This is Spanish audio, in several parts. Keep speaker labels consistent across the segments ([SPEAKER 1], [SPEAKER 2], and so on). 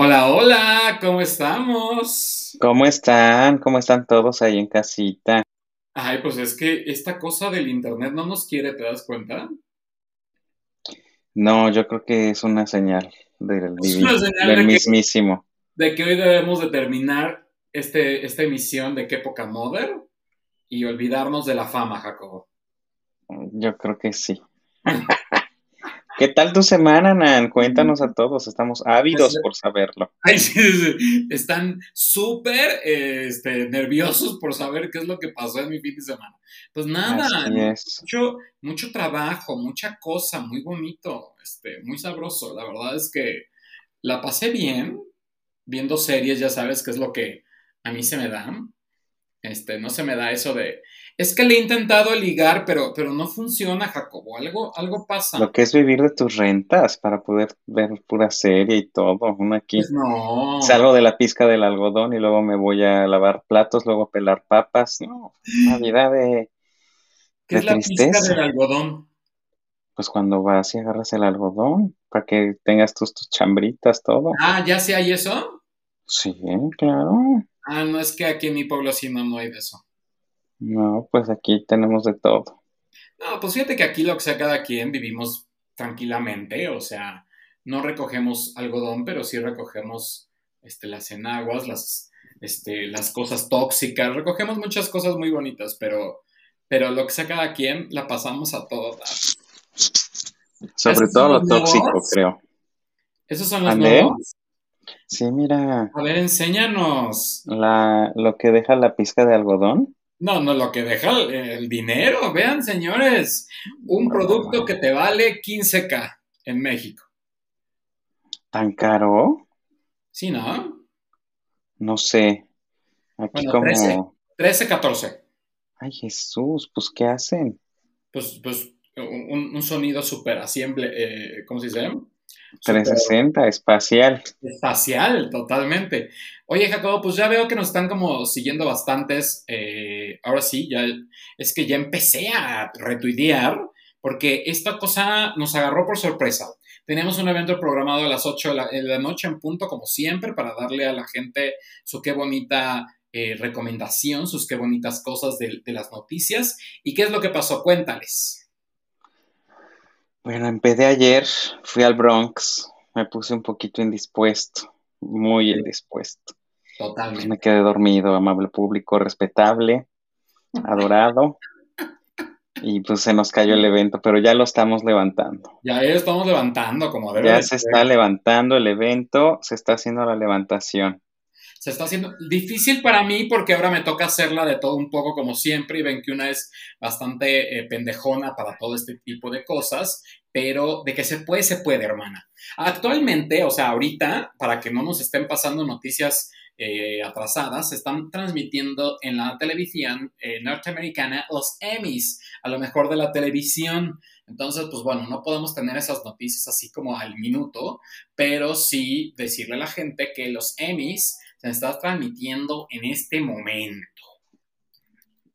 [SPEAKER 1] Hola, hola, ¿cómo estamos?
[SPEAKER 2] ¿Cómo están? ¿Cómo están todos ahí en casita?
[SPEAKER 1] Ay, pues es que esta cosa del internet no nos quiere, ¿te das cuenta?
[SPEAKER 2] No, yo creo que es una señal del,
[SPEAKER 1] Es una señal
[SPEAKER 2] del
[SPEAKER 1] de que,
[SPEAKER 2] mismísimo.
[SPEAKER 1] de que hoy debemos de terminar este, esta emisión de Qué poca Mother y olvidarnos de la fama, Jacobo.
[SPEAKER 2] Yo creo que sí. ¿Qué tal tu semana, Nan? Cuéntanos a todos, estamos ávidos
[SPEAKER 1] Pues,
[SPEAKER 2] por saberlo.
[SPEAKER 1] Ay, sí, sí, sí. Están súper este, nerviosos por saber qué es lo que pasó en mi fin de semana. Pues nada, mucho, mucho trabajo, mucha cosa, muy bonito, este, muy sabroso. La verdad es que la pasé bien viendo series, ya sabes que es lo que a mí se me da. Este, no se me da eso de. Es que le he intentado ligar, pero, pero no funciona, Jacobo. Algo, algo
[SPEAKER 2] Lo
[SPEAKER 1] pasa.
[SPEAKER 2] que es vivir de tus rentas para poder ver pura serie y todo. Uno aquí
[SPEAKER 1] Pues no.
[SPEAKER 2] salgo de la pizca del algodón y luego me voy a lavar platos, luego a pelar papas. No, una vida de,
[SPEAKER 1] ¿Qué
[SPEAKER 2] de
[SPEAKER 1] es la pizca del algodón?
[SPEAKER 2] Pues cuando vas y agarras el algodón para que tengas tus, tus chambritas, todo.
[SPEAKER 1] Ah, ¿ya sí hay eso?
[SPEAKER 2] Sí, claro.
[SPEAKER 1] Ah, no, es que aquí en mi pueblo sí no, no hay de eso.
[SPEAKER 2] No, pues aquí tenemos de todo.
[SPEAKER 1] No, pues fíjate que aquí lo que sea cada quien vivimos tranquilamente, o sea, no recogemos algodón, pero sí recogemos este, las enaguas, las, este, las cosas tóxicas, recogemos muchas cosas muy bonitas, pero, pero lo que sea cada quien la pasamos a todo dar.
[SPEAKER 2] Sobre
[SPEAKER 1] ¿Esos
[SPEAKER 2] todo lo tóxico,
[SPEAKER 1] nuevos?
[SPEAKER 2] creo.
[SPEAKER 1] ¿Esos son los
[SPEAKER 2] ¿Ande?
[SPEAKER 1] nuevos?
[SPEAKER 2] Sí, mira,
[SPEAKER 1] A ver, enséñanos.
[SPEAKER 2] la, lo que deja la pizca de algodón.
[SPEAKER 1] No, no, lo que deja el, el dinero, vean señores, un producto que te vale 15k en México.
[SPEAKER 2] ¿Tan caro?
[SPEAKER 1] ¿Sí, no?
[SPEAKER 2] No sé. Aquí
[SPEAKER 1] Bueno, 13.
[SPEAKER 2] como...
[SPEAKER 1] 13, 14.
[SPEAKER 2] Ay, Jesús, pues ¿qué hacen?
[SPEAKER 1] Pues, pues un, un sonido súper así, eh, ¿cómo se dice? Súper
[SPEAKER 2] 360, espacial.
[SPEAKER 1] espacial, totalmente. Oye, Jacobo, pues ya veo que nos están como siguiendo bastantes. eh, ahora sí, ya es que ya empecé a retuitear porque esta cosa nos agarró por sorpresa. Tenemos un evento programado a las 8 de la, de la noche en punto, como siempre, para darle a la gente su qué bonita eh, recomendación, sus qué bonitas cosas de, de las noticias. ¿Y qué es lo que pasó? Cuéntales.
[SPEAKER 2] Bueno, empecé ayer, fui al Bronx, me puse un poquito indispuesto, muy indispuesto. Pues
[SPEAKER 1] totalmente.
[SPEAKER 2] me quedé dormido, amable público, respetable, adorado, y pues se nos cayó el evento, pero ya lo estamos levantando.
[SPEAKER 1] Ya estamos levantando como debe
[SPEAKER 2] Ya
[SPEAKER 1] de
[SPEAKER 2] se
[SPEAKER 1] ser.
[SPEAKER 2] está levantando el evento, se está haciendo la levantación.
[SPEAKER 1] Se está haciendo difícil para mí porque ahora me toca hacerla de todo un poco como siempre y ven que una es bastante eh, pendejona para todo este tipo de cosas, pero de que se puede, se puede, hermana. Actualmente, o sea, ahorita, para que no nos estén pasando noticias eh, atrasadas, se están transmitiendo en la televisión eh, norteamericana los Emmys, a lo mejor de la televisión. Entonces, pues bueno, no podemos tener esas noticias así como al minuto, pero sí decirle a la gente que los Emmys se está transmitiendo en este momento.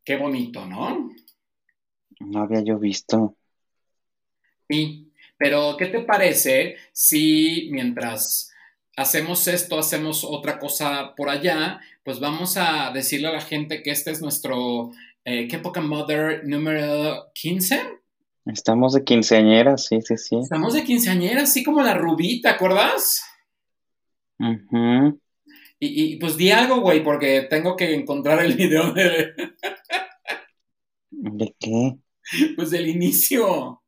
[SPEAKER 1] Qué bonito, ¿no?
[SPEAKER 2] No había yo visto.
[SPEAKER 1] Sí, pero ¿qué te parece si mientras hacemos esto, hacemos otra cosa por allá, pues vamos a decirle a la gente que este es nuestro eh, ¿Qué poca Mother número 15?
[SPEAKER 2] Estamos de quinceañera, sí, sí, sí.
[SPEAKER 1] Estamos de quinceañera, así como la Rubí, ¿te acuerdas?
[SPEAKER 2] Ujú.
[SPEAKER 1] Y, y, pues di algo, güey, porque tengo que encontrar el video de,
[SPEAKER 2] ¿De qué?
[SPEAKER 1] pues del inicio.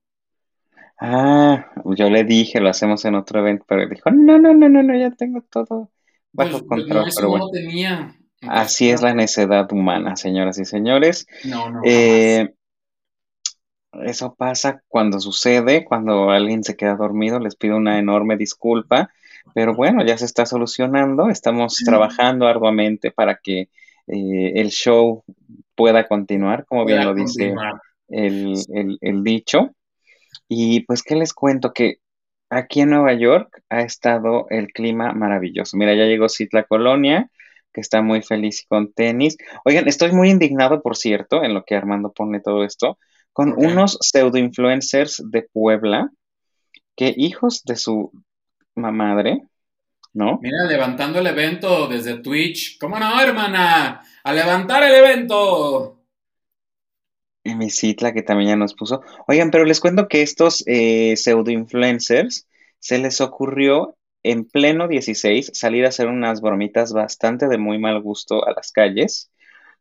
[SPEAKER 2] Ah, yo le dije, lo hacemos en otro evento, pero él dijo, no, no, no, no, no, ya tengo todo
[SPEAKER 1] Pues,
[SPEAKER 2] bajo
[SPEAKER 1] pues no,
[SPEAKER 2] control, pero
[SPEAKER 1] no
[SPEAKER 2] bueno.
[SPEAKER 1] tenía.
[SPEAKER 2] Así es la necedad humana, señoras y señores.
[SPEAKER 1] no, no.
[SPEAKER 2] Eh, eso pasa cuando sucede, cuando alguien se queda dormido, les pido una enorme disculpa, pero bueno, ya se está solucionando, estamos trabajando arduamente para que eh, el show pueda continuar, como bien
[SPEAKER 1] Pueda
[SPEAKER 2] lo dice el, el- el dicho. Y pues, ¿qué les cuento? Que aquí en Nueva York ha estado el clima maravilloso. Mira, ya llegó Citla Colonia, que está muy feliz con tenis. Oigan, estoy muy indignado, por cierto, en lo que Armando pone todo esto, con unos pseudo influencers de Puebla que hijos de su madre ¿no?
[SPEAKER 1] Mira, levantando el evento desde Twitch. ¿Cómo no, hermana? A levantar el evento.
[SPEAKER 2] Y mi Citla que también ya nos puso. Oigan, pero les cuento que estos eh, pseudo influencers se les ocurrió en pleno 16 salir a hacer unas bromitas bastante de muy mal gusto a las calles,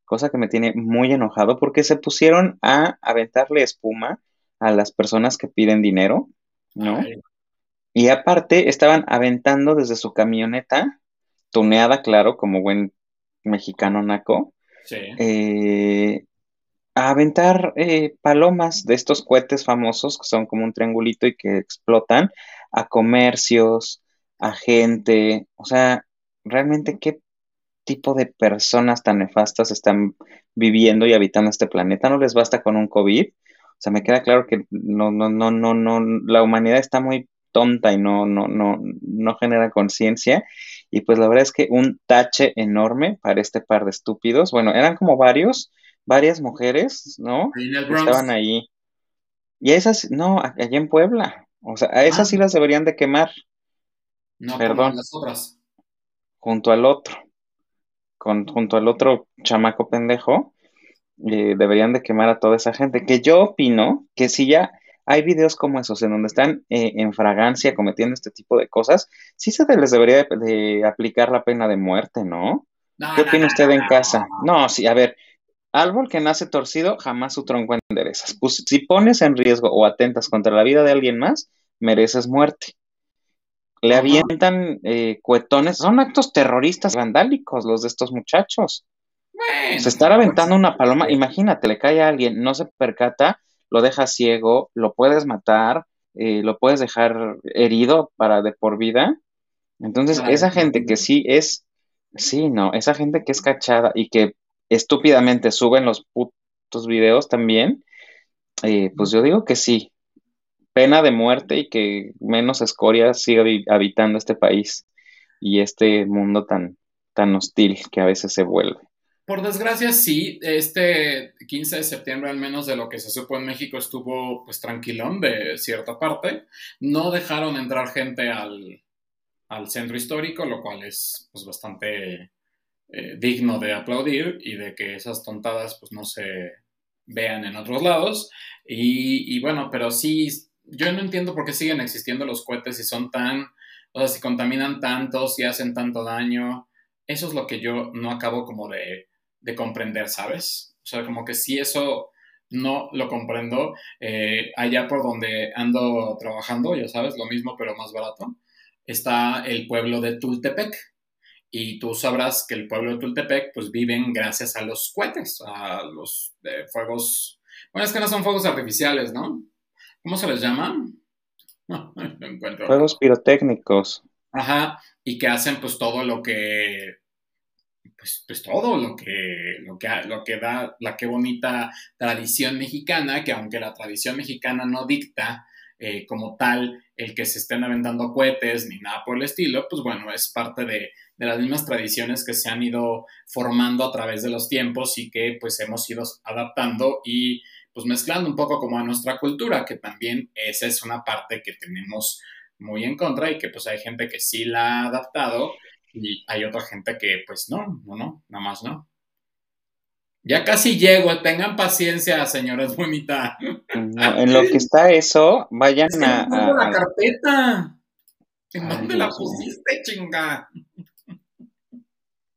[SPEAKER 2] cosa que me tiene muy enojado porque se pusieron a aventarle espuma a las personas que piden dinero, ¿no?
[SPEAKER 1] Ay,
[SPEAKER 2] Y aparte estaban aventando desde su camioneta, tuneada, claro, como buen mexicano naco,
[SPEAKER 1] sí.
[SPEAKER 2] eh, a aventar eh, palomas de estos cohetes famosos que son como un triangulito y que explotan a comercios, a gente, o sea, realmente qué tipo de personas tan nefastas están viviendo y habitando este planeta. No les basta con un COVID. O sea, me queda claro que no, no, no, no, no, la humanidad está muy tonta y no, no, no, no genera conciencia. Y pues la verdad es que un tache enorme para este par de estúpidos. Bueno, eran como varios, varias mujeres, ¿no? Estaban ahí. Y a esas, no, allá en Puebla. O sea, a esas
[SPEAKER 1] Ah.
[SPEAKER 2] sí las deberían de quemar
[SPEAKER 1] No
[SPEAKER 2] Perdón.
[SPEAKER 1] las otras.
[SPEAKER 2] junto al otro, con, junto al otro chamaco pendejo. eh, deberían de quemar a toda esa gente. Que yo opino que si ya hay videos como esos en donde están eh, en fragancia cometiendo este tipo de cosas, sí se les debería de, de aplicar la pena de muerte, ¿no?
[SPEAKER 1] No,
[SPEAKER 2] ¿Qué
[SPEAKER 1] no,
[SPEAKER 2] opina
[SPEAKER 1] no,
[SPEAKER 2] usted en casa? No, sí, a ver, árbol que nace torcido, jamás su tronco enderezas. Pues si pones en riesgo o atentas contra la vida de alguien más, mereces muerte. Le avientan eh, cuetones, son actos terroristas vandálicos los de estos muchachos.
[SPEAKER 1] Bueno,
[SPEAKER 2] Se estar aventando una paloma,
[SPEAKER 1] pues,
[SPEAKER 2] imagínate, le cae a alguien, no se percata, lo deja ciego, lo puedes matar, eh, lo puedes dejar herido para de por vida. Entonces, esa gente que sí es, sí, no, esa gente que es cachada y que estúpidamente suben los putos videos también, eh, pues yo digo que sí, pena de muerte y que menos escoria siga habitando este país y este mundo tan, tan hostil que a veces se vuelve.
[SPEAKER 1] Por desgracia, sí, este 15 de septiembre, al menos de lo que se supo en México, estuvo pues tranquilón de cierta parte. No dejaron entrar gente al, al centro histórico, lo cual es pues bastante eh, digno de aplaudir y de que esas tontadas pues no se vean en otros lados. Y, y bueno, pero sí, yo no entiendo por qué siguen existiendo los cohetes si son tan, o sea, si contaminan tanto, si hacen tanto daño. Eso es lo que yo no acabo como de, de comprender, ¿sabes? O sea, como que si eso no lo comprendo, eh, allá por donde ando trabajando, ya sabes, lo mismo pero más barato, está el pueblo de Tultepec. Y tú sabrás que el pueblo de Tultepec pues viven gracias a los cohetes, a los eh, fuegos, bueno, es que no son fuegos artificiales, ¿no? ¿Cómo se les llama? No, no encuentro.
[SPEAKER 2] Juegos pirotécnicos.
[SPEAKER 1] Ajá, y que hacen pues todo lo que, pues, pues todo lo que, lo que, lo que da la que bonita tradición mexicana, que aunque la tradición mexicana no dicta eh, como tal el que se estén aventando cohetes ni nada por el estilo, pues bueno, es parte de, de las mismas tradiciones que se han ido formando a través de los tiempos y que pues hemos ido adaptando y pues mezclando un poco como a nuestra cultura, que también esa es una parte que tenemos muy en contra y que pues hay gente que sí la ha adaptado y hay otra gente que pues no, no, no, nada más no. Ya casi llego, tengan paciencia, señores bonita.
[SPEAKER 2] No, en lo que está eso, vayan
[SPEAKER 1] Es que
[SPEAKER 2] a,
[SPEAKER 1] no tengo
[SPEAKER 2] a-
[SPEAKER 1] la carpeta. ¿En
[SPEAKER 2] Ay,
[SPEAKER 1] dónde la pusiste, chinga?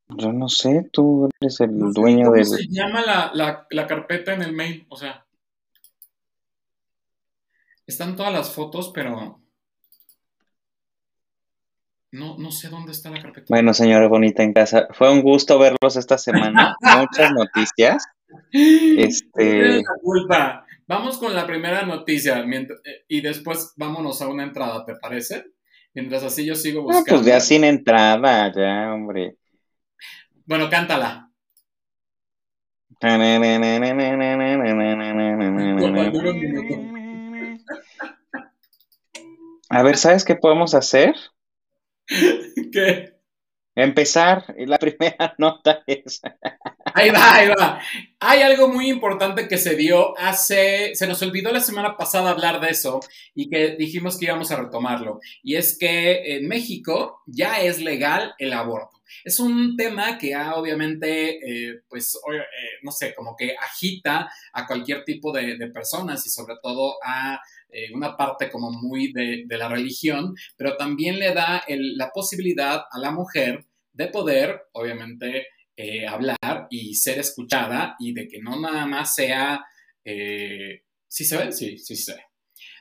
[SPEAKER 2] Yo no sé, tú eres el
[SPEAKER 1] No sé
[SPEAKER 2] dueño
[SPEAKER 1] cómo
[SPEAKER 2] del...
[SPEAKER 1] se llama la, la, la carpeta en el mail, o sea. Están todas las fotos, pero no, no sé dónde está la carpeta.
[SPEAKER 2] Bueno, señora bonita en casa, fue un gusto verlos esta semana. Muchas noticias. Este-
[SPEAKER 1] la culpa. Vamos con la primera noticia eh, y después vámonos a una entrada, ¿te parece? Mientras así yo sigo
[SPEAKER 2] Ah,
[SPEAKER 1] buscando.
[SPEAKER 2] pues ya sin entrada, ya, hombre.
[SPEAKER 1] Bueno, cántala.
[SPEAKER 2] A ver, ¿sabes qué podemos hacer?
[SPEAKER 1] ¿Qué?
[SPEAKER 2] empezar. La primera nota es...
[SPEAKER 1] Ahí va, ahí va. Hay algo muy importante que se dio hace, se nos olvidó la semana pasada hablar de eso y que dijimos que íbamos a retomarlo. Y es que en México ya es legal el aborto. Es un tema que ha obviamente, eh, pues, eh, no sé, como que agita a cualquier tipo de, personas y sobre todo a eh, una parte como muy de, la religión, pero también le da la posibilidad a la mujer de poder, obviamente, eh, hablar y ser escuchada y de que no nada más sea, eh, ¿sí se ve? Sí, sí se ve.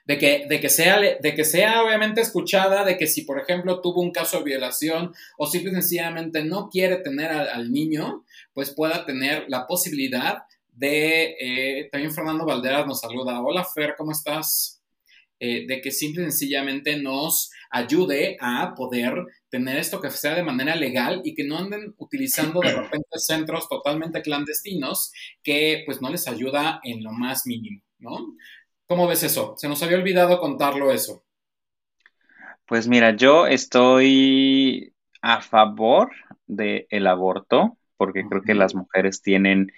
[SPEAKER 1] De que, de, que sea, de que sea obviamente escuchada, de que si por ejemplo tuvo un caso de violación o simple y sencillamente no quiere tener al, niño, pues pueda tener la posibilidad de, eh, también Fernando Valderas nos saluda, hola Fer, ¿cómo estás? de que simple y sencillamente nos ayude a poder tener esto que sea de manera legal y que no anden utilizando de repente centros totalmente clandestinos que pues no les ayuda en lo más mínimo, ¿no? ¿Cómo ves eso? Se nos había olvidado contarlo eso.
[SPEAKER 2] Pues mira, yo estoy a favor del aborto porque creo que las mujeres tienen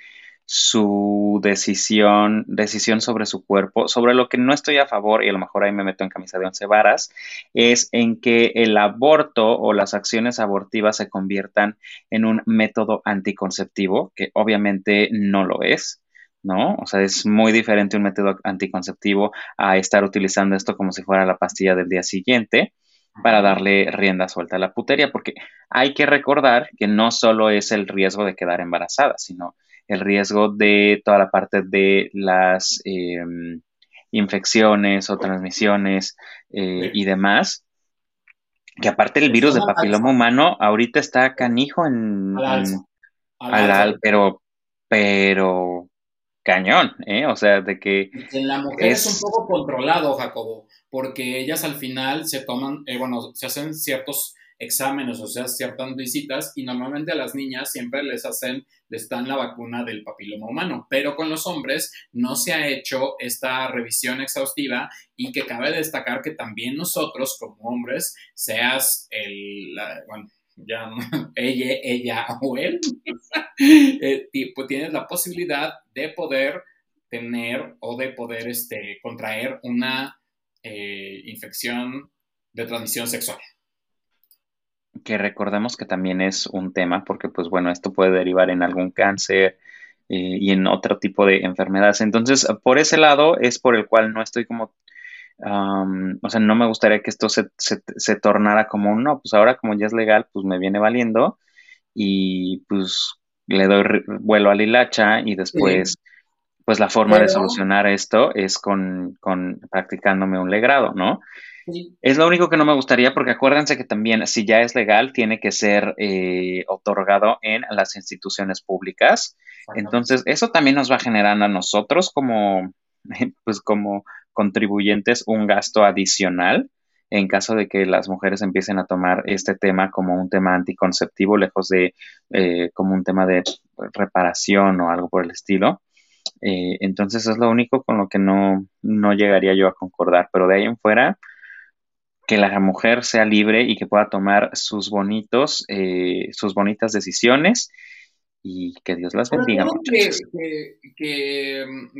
[SPEAKER 2] su decisión, decisión sobre su cuerpo, sobre lo que no estoy a favor, y a lo mejor ahí me meto en camisa de once varas, es en que el aborto o las acciones abortivas se conviertan en un método anticonceptivo, que obviamente no lo es. ¿no? O sea, es muy diferente un método anticonceptivo a estar utilizando esto como si fuera la pastilla del día siguiente para darle rienda suelta a la putería, porque hay que recordar que no solo es el riesgo de quedar embarazada, sino el riesgo de toda la parte de las em, infecciones o transmisiones eh, y demás. Que aparte el virus de papiloma humano ahorita está canijo en, al, pero, pero cañón, ¿eh? O sea, de que...
[SPEAKER 1] En la mujer es... un poco controlado, Jacobo, porque ellas al final se toman, eh, bueno, se hacen ciertos exámenes, o sea, ciertas visitas y normalmente a las niñas siempre les hacen, les dan la vacuna del papiloma humano, pero con los hombres no se ha hecho esta revisión exhaustiva y que cabe destacar que también nosotros como hombres, seas el, bueno, ya ella, ella o él, eh, pues tienes la posibilidad de poder tener o de poder este, contraer una eh, infección de transmisión sexual
[SPEAKER 2] que recordemos que también es un tema porque pues bueno, esto puede derivar en algún cáncer eh, y en otro tipo de enfermedades. Entonces, por ese lado es por el cual no estoy como, o sea, no me gustaría que esto se, se, tornara como un, no, pues ahora como ya es legal, pues me viene valiendo y pues le doy vuelo al hilacha y después... Pues la forma de solucionar esto es con, con practicándome un legrado, ¿no? Es lo único que no me gustaría porque acuérdense que también si ya es legal tiene que ser eh, otorgado en las instituciones públicas. Entonces eso también nos va a generar a nosotros como, pues como contribuyentes un gasto adicional en caso de que las mujeres empiecen a tomar este tema como un tema anticonceptivo, lejos de eh, como un tema de reparación o algo por el estilo. Eh, entonces es lo único con lo que no, no llegaría yo a concordar, pero de ahí en fuera, que la mujer sea libre y que pueda tomar sus bonitos, eh, sus bonitas decisiones y que Dios las bendiga.
[SPEAKER 1] Que,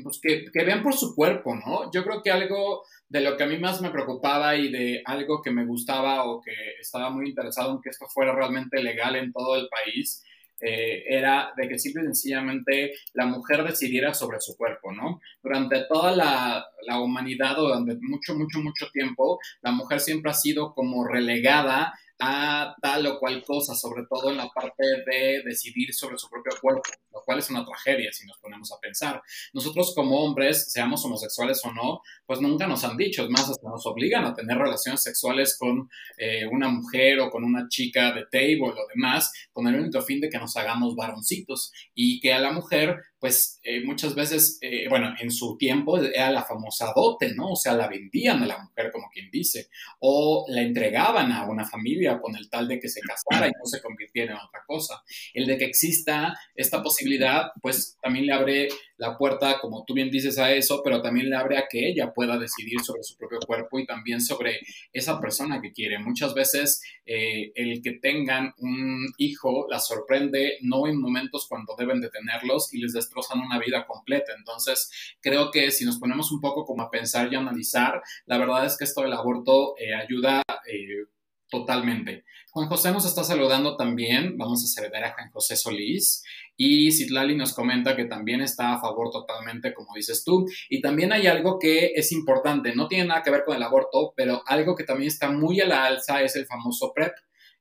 [SPEAKER 1] pues que, que, vean por su cuerpo, ¿no? Yo creo que algo de lo que a mí más me preocupaba y de algo que me gustaba o que estaba muy interesado en que esto fuera realmente legal en todo el país eh, era de que simple y sencillamente la mujer decidiera sobre su cuerpo, ¿no? Durante toda la, la humanidad durante mucho, mucho, mucho tiempo, la mujer siempre ha sido como relegada a tal o cual cosa, sobre todo en la parte de decidir sobre su propio cuerpo, lo cual es una tragedia si nos ponemos a pensar. Nosotros como hombres, seamos homosexuales o no, pues nunca nos han dicho, es más, hasta nos obligan a tener relaciones sexuales con eh, una mujer o con una chica de table o demás, con el único fin de que nos hagamos varoncitos y que a la mujer pues eh, muchas veces, eh, bueno, en su tiempo era la famosa dote, ¿no? O sea, la vendían a la mujer, como quien dice, o la entregaban a una familia con el tal de que se casara y no se convirtiera en otra cosa. El de que exista esta posibilidad pues también le abre la puerta, como tú bien dices, a eso, pero también le abre a que ella pueda decidir sobre su propio cuerpo y también sobre esa persona que quiere. Muchas veces eh, el que tengan un hijo la sorprende no en momentos cuando deben de tenerlos y les destrozan una vida completa. Entonces, creo que si nos ponemos un poco como a pensar y analizar, la verdad es que esto del aborto eh, ayuda eh, totalmente. Juan José nos está saludando también, vamos a saludar a Juan José Solís y Citlali nos comenta que también está a favor totalmente, como dices tú. Y también hay algo que es importante, no tiene nada que ver con el aborto, pero algo que también está muy a la alza es el famoso PrEP.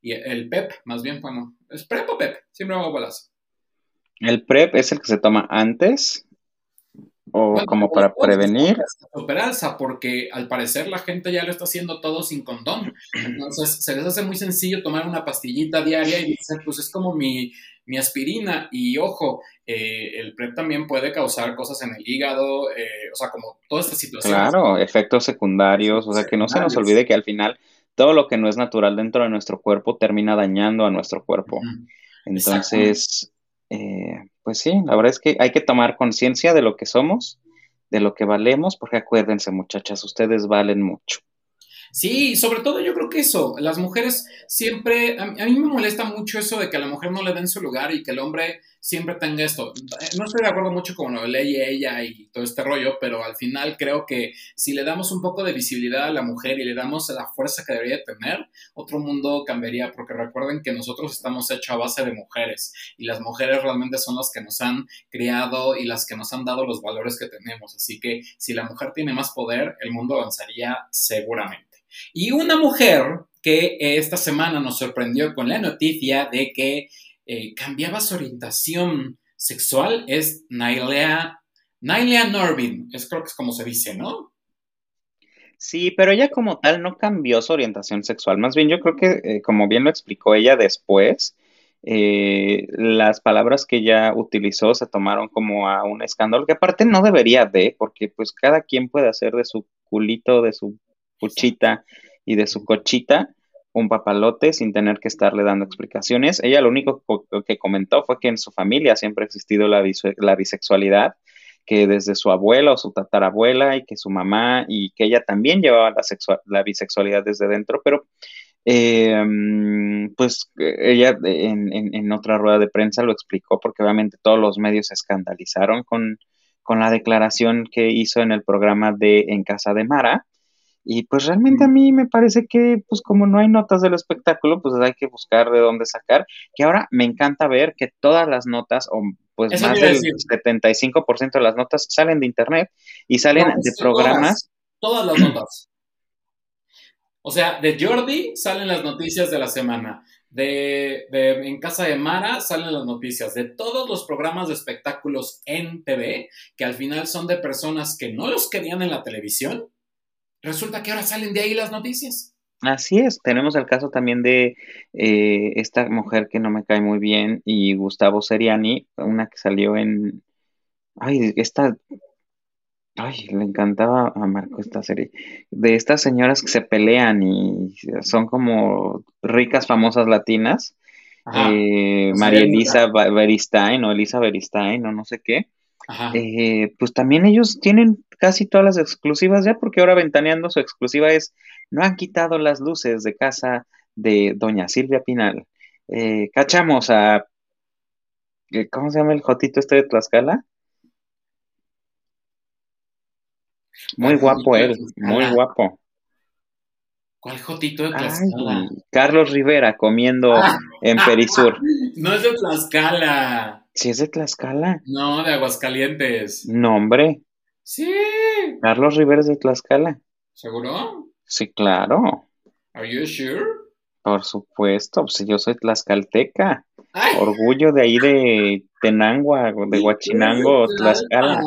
[SPEAKER 1] Y el PEP, más bien, bueno, ¿es PrEP o PEP? Siempre hago bolas.
[SPEAKER 2] El PrEP es el que se toma antes o como para prevenir.
[SPEAKER 1] Super alza, porque al parecer la gente ya lo está haciendo todo sin condón. Entonces se les hace muy sencillo tomar una pastillita diaria y dicen, pues es como mi, mi aspirina. Y ojo, eh, el PrEP también puede causar cosas en el hígado, eh, o sea, como toda esta situación.
[SPEAKER 2] Claro, efectos secundarios, o sea, que no se nos olvide que al final todo lo que no es natural dentro de nuestro cuerpo termina dañando a nuestro cuerpo. Entonces, eh, pues sí, la verdad es que hay que tomar conciencia de lo que somos, de lo que valemos, porque acuérdense muchachas, ustedes valen mucho.
[SPEAKER 1] Sí, sobre todo yo creo que eso, las mujeres siempre, a, mí me molesta mucho eso de que a la mujer no le den su lugar y que el hombre siempre tenga esto. No estoy de acuerdo mucho con lo de ley ella y todo este rollo, pero al final creo que si le damos un poco de visibilidad a la mujer y le damos la fuerza que debería tener, otro mundo cambiaría, porque recuerden que nosotros estamos hechos a base de mujeres y las mujeres realmente son las que nos han criado y las que nos han dado los valores que tenemos. Así que si la mujer tiene más poder, el mundo avanzaría seguramente. Y una mujer que esta semana nos sorprendió con la noticia de que eh, cambiaba su orientación sexual es Nailea, Nailea Norvin, es creo que es como se dice, ¿no?
[SPEAKER 2] Sí, pero ella como tal no cambió su orientación sexual. Más bien yo creo que, eh, como bien lo explicó ella después, eh, las palabras que ella utilizó se tomaron como a un escándalo, que aparte no debería de, porque pues cada quien puede hacer de su culito, de su puchita y de su cochita un papalote sin tener que estarle dando explicaciones. Ella lo único que comentó fue que en su familia siempre ha existido la, la bisexualidad, que desde su abuela o su tatarabuela y que su mamá y que ella también llevaba la, la bisexualidad desde dentro, pero em, pues ella en, en, otra rueda de prensa lo explicó porque obviamente todos los medios se escandalizaron con, con la declaración que hizo en el programa de En Casa de Mara y pues realmente a mí me parece que, pues como no hay notas del espectáculo, pues hay que buscar de dónde sacar. Que ahora me encanta ver que todas las notas, o pues más del 75% de las notas salen de internet y salen de programas.
[SPEAKER 1] Todas, las notas. O sea, de Jordi salen las noticias de la semana. De, de, en casa de Mara salen las noticias de todos los programas de espectáculos en TV, que al final son de personas que no los querían en la televisión, resulta que ahora salen de ahí las noticias.
[SPEAKER 2] Así es, tenemos el caso también de eh, esta mujer que no me cae muy bien y Gustavo Seriani, una que salió en... Ay, esta... Ay, le encantaba a Marco esta serie. De estas señoras que se pelean y son como ricas, famosas latinas. Eh, María Elisa Beristain o Elisa Beristain o no sé qué. Eh, pues también ellos tienen casi todas las exclusivas ya, porque ahora Ventaneando su exclusiva es, no han quitado las luces de casa de doña Silvia Pinal. Eh, cachamos a, eh, ¿cómo se llama el jotito este de Tlaxcala? Muy guapo él, muy guapo.
[SPEAKER 1] ¿Cuál jotito de Tlaxcala?
[SPEAKER 2] Carlos Rivera comiendo ah. en Perisur.
[SPEAKER 1] no es de Tlaxcala.
[SPEAKER 2] ¿Sí es de Tlaxcala?
[SPEAKER 1] No, de Aguascalientes.
[SPEAKER 2] No, hombre.
[SPEAKER 1] Sí.
[SPEAKER 2] Carlos Rivera es de Tlaxcala.
[SPEAKER 1] ¿Seguro?
[SPEAKER 2] Sí, claro.
[SPEAKER 1] Are you sure?
[SPEAKER 2] Por supuesto, pues yo soy tlaxcalteca. Orgullo de ahí de Tenangua, de Huachinango, Tlaxcala.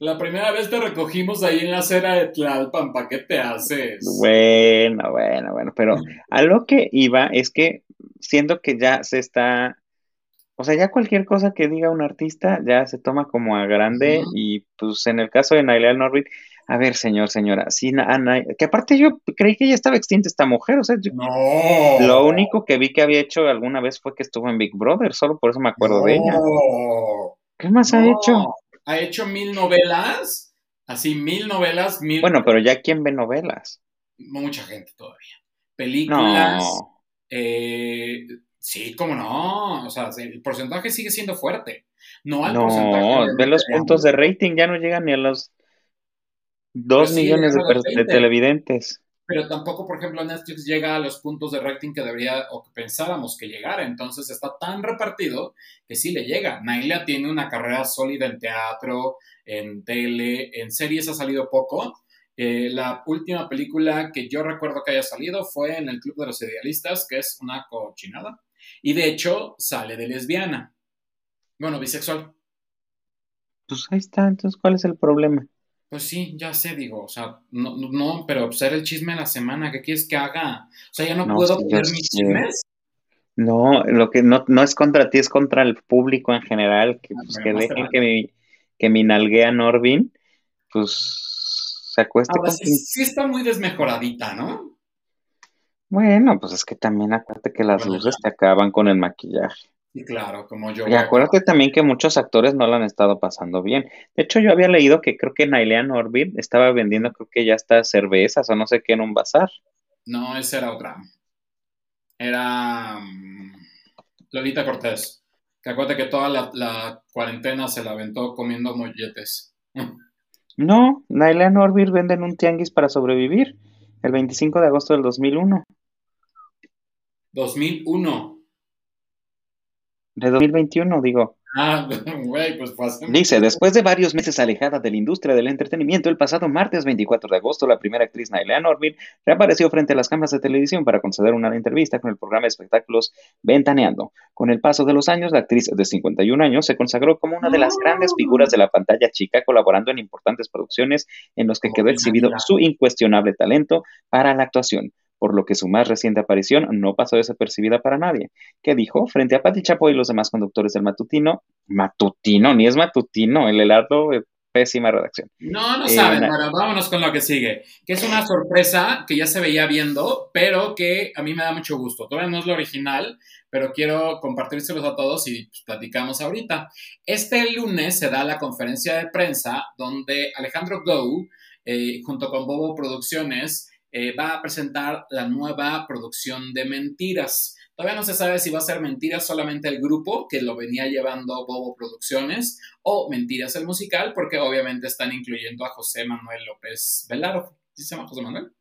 [SPEAKER 1] La primera vez te recogimos ahí en la acera de Tlalpan, ¿para qué te haces?
[SPEAKER 2] Bueno, bueno, bueno, pero a lo que iba es que siento que ya se está o sea, ya cualquier cosa que diga un artista ya se toma como a grande y pues en el caso de Nailea Norwood, A ver, señor, señora, sí, que aparte yo creí que ya estaba extinta esta mujer, o sea,
[SPEAKER 1] no.
[SPEAKER 2] lo único que vi que había hecho alguna vez fue que estuvo en Big Brother, solo por eso me acuerdo de ella. ¿Qué más ha hecho?
[SPEAKER 1] Ha hecho mil novelas, así mil novelas, mil...
[SPEAKER 2] Bueno, pero ya quién ve novelas.
[SPEAKER 1] Mucha gente todavía. Películas, eh, sí, cómo no, o sea, el porcentaje sigue siendo fuerte. No, al
[SPEAKER 2] no ve los puntos de rating, ya no llegan ni a los dos millones de, televidentes.
[SPEAKER 1] Pero tampoco, por ejemplo, Netflix llega a los puntos de rating que debería o que pensáramos que llegara. Entonces está tan repartido que sí le llega. Naila tiene una carrera sólida en teatro, en tele, en series ha salido poco. Eh, la última película que yo recuerdo que haya salido fue en El Club de los Idealistas, que es una cochinada. Y de hecho sale de lesbiana. Bueno, bisexual.
[SPEAKER 2] Pues ahí está, entonces, ¿cuál es el problema?
[SPEAKER 1] Pues sí, ya sé, digo, o sea, no, no pero pues el chisme de la semana, ¿qué quieres que haga? O sea, ya no, puedo poner mis chismes.
[SPEAKER 2] No, lo que no, no es contra ti, es contra el público en general, que, pues, que dejen que mi, que mi nalguea Norvin, pues se acueste
[SPEAKER 1] con sí, sí, está muy desmejoradita, ¿no?
[SPEAKER 2] Bueno, pues es que también acuérdate que las luces te acaban con el maquillaje.
[SPEAKER 1] Sí, claro, como yo.
[SPEAKER 2] Y acuérdate también que muchos actores no lo han estado pasando bien. De hecho, yo había leído que creo que Nailea Norbit estaba vendiendo, creo que ya está cervezas o no sé qué en un bazar.
[SPEAKER 1] No, esa era otra. Era mm, Lolita Cortés. Que acuérdate que toda la, cuarentena se la aventó comiendo molletes.
[SPEAKER 2] No, Nailea Norbit vende en un tianguis para sobrevivir el 25 de agosto del 2001.
[SPEAKER 1] 2001.
[SPEAKER 2] De 2021, digo.
[SPEAKER 1] Ah, güey, pues
[SPEAKER 2] Dice, después de varios meses alejada de la industria del entretenimiento, el pasado martes 24 de agosto, la primera actriz Nailea Norville reapareció frente a las cámaras de televisión para conceder una entrevista con el programa de espectáculos Ventaneando. Con el paso de los años, la actriz de 51 años se consagró como una de las grandes figuras de la pantalla chica, colaborando en importantes producciones en los que quedó exhibido su incuestionable talento para la actuación por lo que su más reciente aparición no pasó desapercibida para nadie. ¿Qué dijo? Frente a Patti Chapo y los demás conductores del matutino, matutino, ni es matutino, el helado de pésima redacción.
[SPEAKER 1] No, no saben, eh, vámonos con lo que sigue, que es una sorpresa que ya se veía viendo, pero que a mí me da mucho gusto. Todavía no es lo original, pero quiero compartírselos a todos y pues, platicamos ahorita. Este lunes se da la conferencia de prensa donde Alejandro Gou, eh, junto con Bobo Producciones, eh, va a presentar la nueva producción de Mentiras. Todavía no se sabe si va a ser Mentiras solamente el grupo que lo venía llevando Bobo Producciones o Mentiras el musical, porque obviamente están incluyendo a José Manuel López Velardo. ¿Sí se llama José Manuel?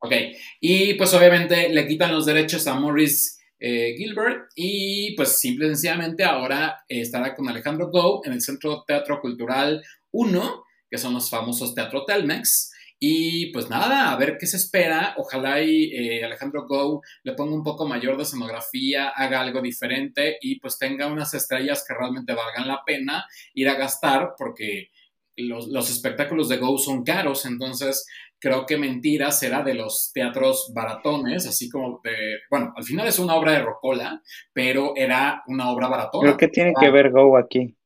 [SPEAKER 1] Ok, y pues obviamente le quitan los derechos a Morris eh, Gilbert y pues simple y sencillamente ahora estará con Alejandro Go en el Centro Teatro Cultural 1, que son los famosos Teatro Telmex. Y pues nada, a ver qué se espera. Ojalá y eh, Alejandro Go le ponga un poco mayor de escenografía, haga algo diferente y pues tenga unas estrellas que realmente valgan la pena ir a gastar porque los, espectáculos de Go son caros. Entonces creo que Mentira será de los teatros baratones, así como de, bueno, al final es una obra de Rocola, pero era una obra baratona.
[SPEAKER 2] ¿Pero qué tiene que ver Go aquí?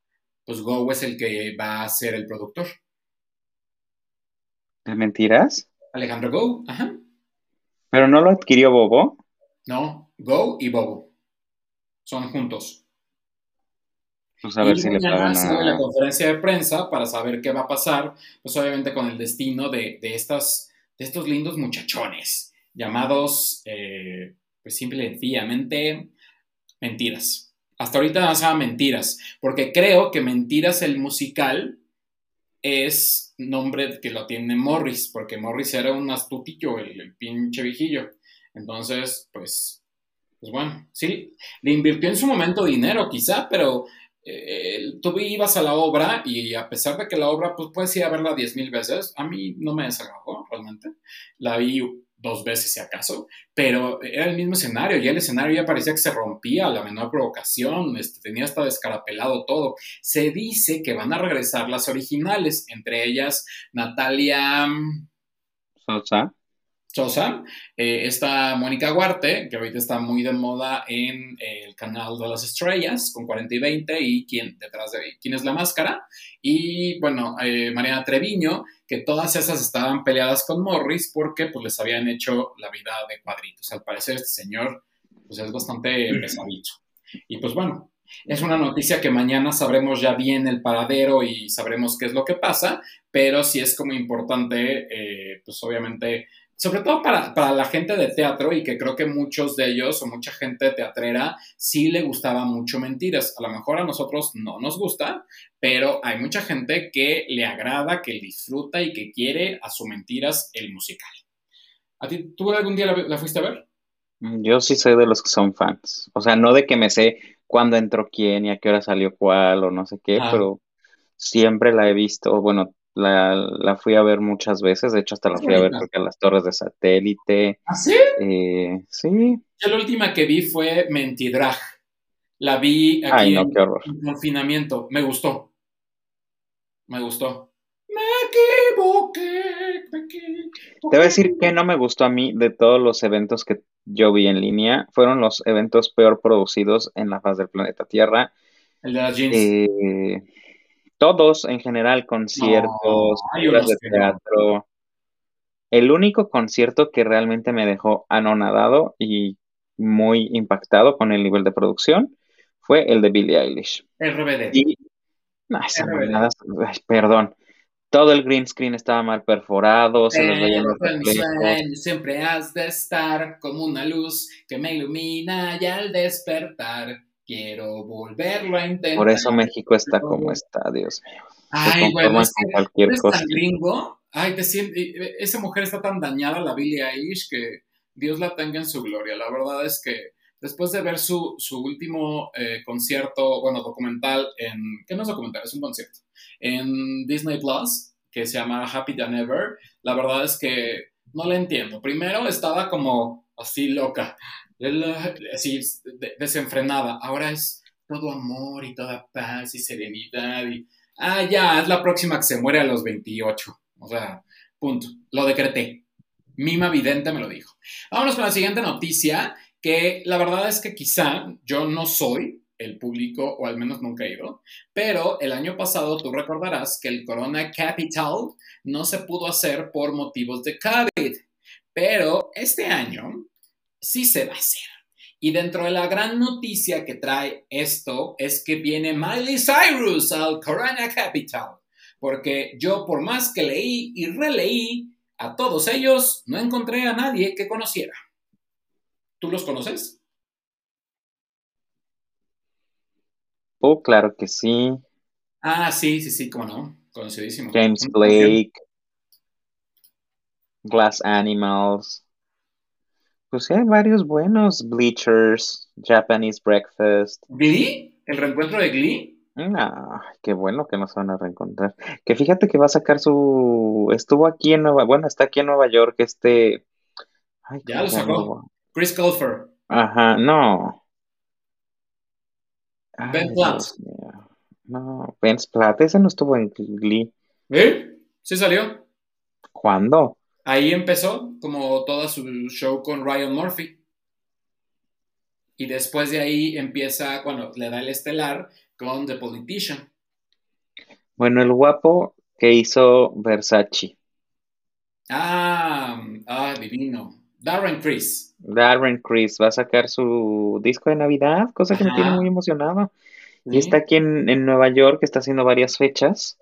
[SPEAKER 1] Pues Go es el que va a ser el productor.
[SPEAKER 2] ¿De mentiras?
[SPEAKER 1] Alejandro Go, ajá.
[SPEAKER 2] ¿Pero no lo adquirió Bobo?
[SPEAKER 1] No, Go y Bobo. Son juntos.
[SPEAKER 2] Pues a ver si le pagan
[SPEAKER 1] a... la conferencia de prensa para saber qué va a pasar, pues obviamente con el destino de, estas, de estos lindos muchachones, llamados, eh, pues simple y sencillamente, mentiras. Hasta ahorita no se llama mentiras, porque creo que mentiras el musical es nombre que lo tiene Morris, porque Morris era un astutillo, el, pinche viejillo. Entonces, pues, pues bueno, sí, le invirtió en su momento dinero quizá, pero eh, tú ibas a la obra y a pesar de que la obra, pues puedes ir a verla diez mil veces, a mí no me desagradó realmente. La vi dos veces si acaso, pero era el mismo escenario, ya el escenario ya parecía que se rompía a la menor provocación, este, tenía hasta descarapelado todo. Se dice que van a regresar las originales, entre ellas Natalia...
[SPEAKER 2] Sosa.
[SPEAKER 1] Chosa. Eh, está Mónica Huarte, que ahorita está muy de moda en el canal de las estrellas, con 40 y 20, y quién detrás de quién es la máscara. Y bueno, eh, Mariana Treviño, que todas esas estaban peleadas con Morris porque pues les habían hecho la vida de cuadritos. Al parecer este señor pues es bastante pesadito. Y pues bueno, es una noticia que mañana sabremos ya bien el paradero y sabremos qué es lo que pasa, pero sí es como importante, eh, pues obviamente sobre todo para, la gente de teatro y que creo que muchos de ellos o mucha gente teatrera sí le gustaba mucho mentiras. A lo mejor a nosotros no nos gusta, pero hay mucha gente que le agrada, que disfruta y que quiere a su mentiras el musical. ¿A ti tú algún día la, fuiste a ver?
[SPEAKER 2] Yo sí soy de los que son fans. O sea, no de que me sé cuándo entró quién y a qué hora salió cuál o no sé qué, pero siempre la he visto. Bueno, la, la, fui a ver muchas veces, de hecho hasta la fui a ver porque a las torres de satélite.
[SPEAKER 1] ¿Ah, sí?
[SPEAKER 2] Eh, sí.
[SPEAKER 1] Yo la última que vi fue Mentidrag. La vi aquí en, confinamiento. Me gustó. Me gustó. Me equivoqué, me equivoqué.
[SPEAKER 2] Te voy a decir que no me gustó a mí de todos los eventos que yo vi en línea. Fueron los eventos peor producidos en la faz del planeta Tierra.
[SPEAKER 1] El de las jeans.
[SPEAKER 2] Eh, todos en general, conciertos, obras de teatro. El único concierto que realmente me dejó anonadado y muy impactado con el nivel de producción fue el de Billie Eilish.
[SPEAKER 1] RBD.
[SPEAKER 2] Y, no, perdón. Todo el green screen estaba mal perforado, se los
[SPEAKER 1] Siempre has de estar como una luz que me ilumina y al despertar Quiero volverlo a intentar.
[SPEAKER 2] Por eso México está como está, Dios mío.
[SPEAKER 1] Ay, bueno, es que cualquier cosa. tan gringo. Ay, te esa mujer está tan dañada, la Billie Eilish, que Dios la tenga en su gloria. La verdad es que después de ver su, su último eh, concierto, bueno, documental en, ¿qué no es documental? Es un concierto, en Disney Plus, que se llama Happy Than Ever, la verdad es que no la entiendo. Primero estaba como así loca así desenfrenada. Ahora es todo amor y toda paz y serenidad y, ah, ya, es la próxima que se muere a los 28. O sea, punto. Lo decreté. Mima Vidente me lo dijo. Vámonos con la siguiente noticia, que la verdad es que quizá yo no soy el público, o al menos nunca he ido, pero el año pasado tú recordarás que el Corona Capital no se pudo hacer por motivos de COVID, pero este año sí se va a hacer. Y dentro de la gran noticia que trae esto es que viene Miley Cyrus al Corona Capital. Porque yo, por más que leí y releí a todos ellos, no encontré a nadie que conociera. ¿Tú los conoces?
[SPEAKER 2] Oh, claro que sí.
[SPEAKER 1] Ah, sí, sí, sí, cómo no. Conocidísimo.
[SPEAKER 2] James Blake. Glass Animals. Pues sí, hay varios buenos. Bleachers, Japanese Breakfast.
[SPEAKER 1] ¿Glee? ¿El reencuentro de Glee?
[SPEAKER 2] No, qué bueno que no se van a reencontrar. Que fíjate que va a sacar su. Estuvo aquí en Nueva. Bueno, está aquí en Nueva York este.
[SPEAKER 1] ya lo sacó. Chris Colfer.
[SPEAKER 2] Ajá, no.
[SPEAKER 1] ben Platt.
[SPEAKER 2] No, Ben Platt, ese no estuvo en Glee.
[SPEAKER 1] ¿Eh? ¿Sí salió?
[SPEAKER 2] ¿Cuándo?
[SPEAKER 1] Ahí empezó como toda su show con Ryan Murphy. Y después de ahí empieza, bueno, le da el estelar con The Politician.
[SPEAKER 2] Bueno, el guapo que hizo Versace.
[SPEAKER 1] Ah, ah, divino. Darren Chris.
[SPEAKER 2] Darren Chris va a sacar su disco de Navidad, cosa que me tiene muy emocionado. Y está aquí en, en, Nueva York, está haciendo varias fechas,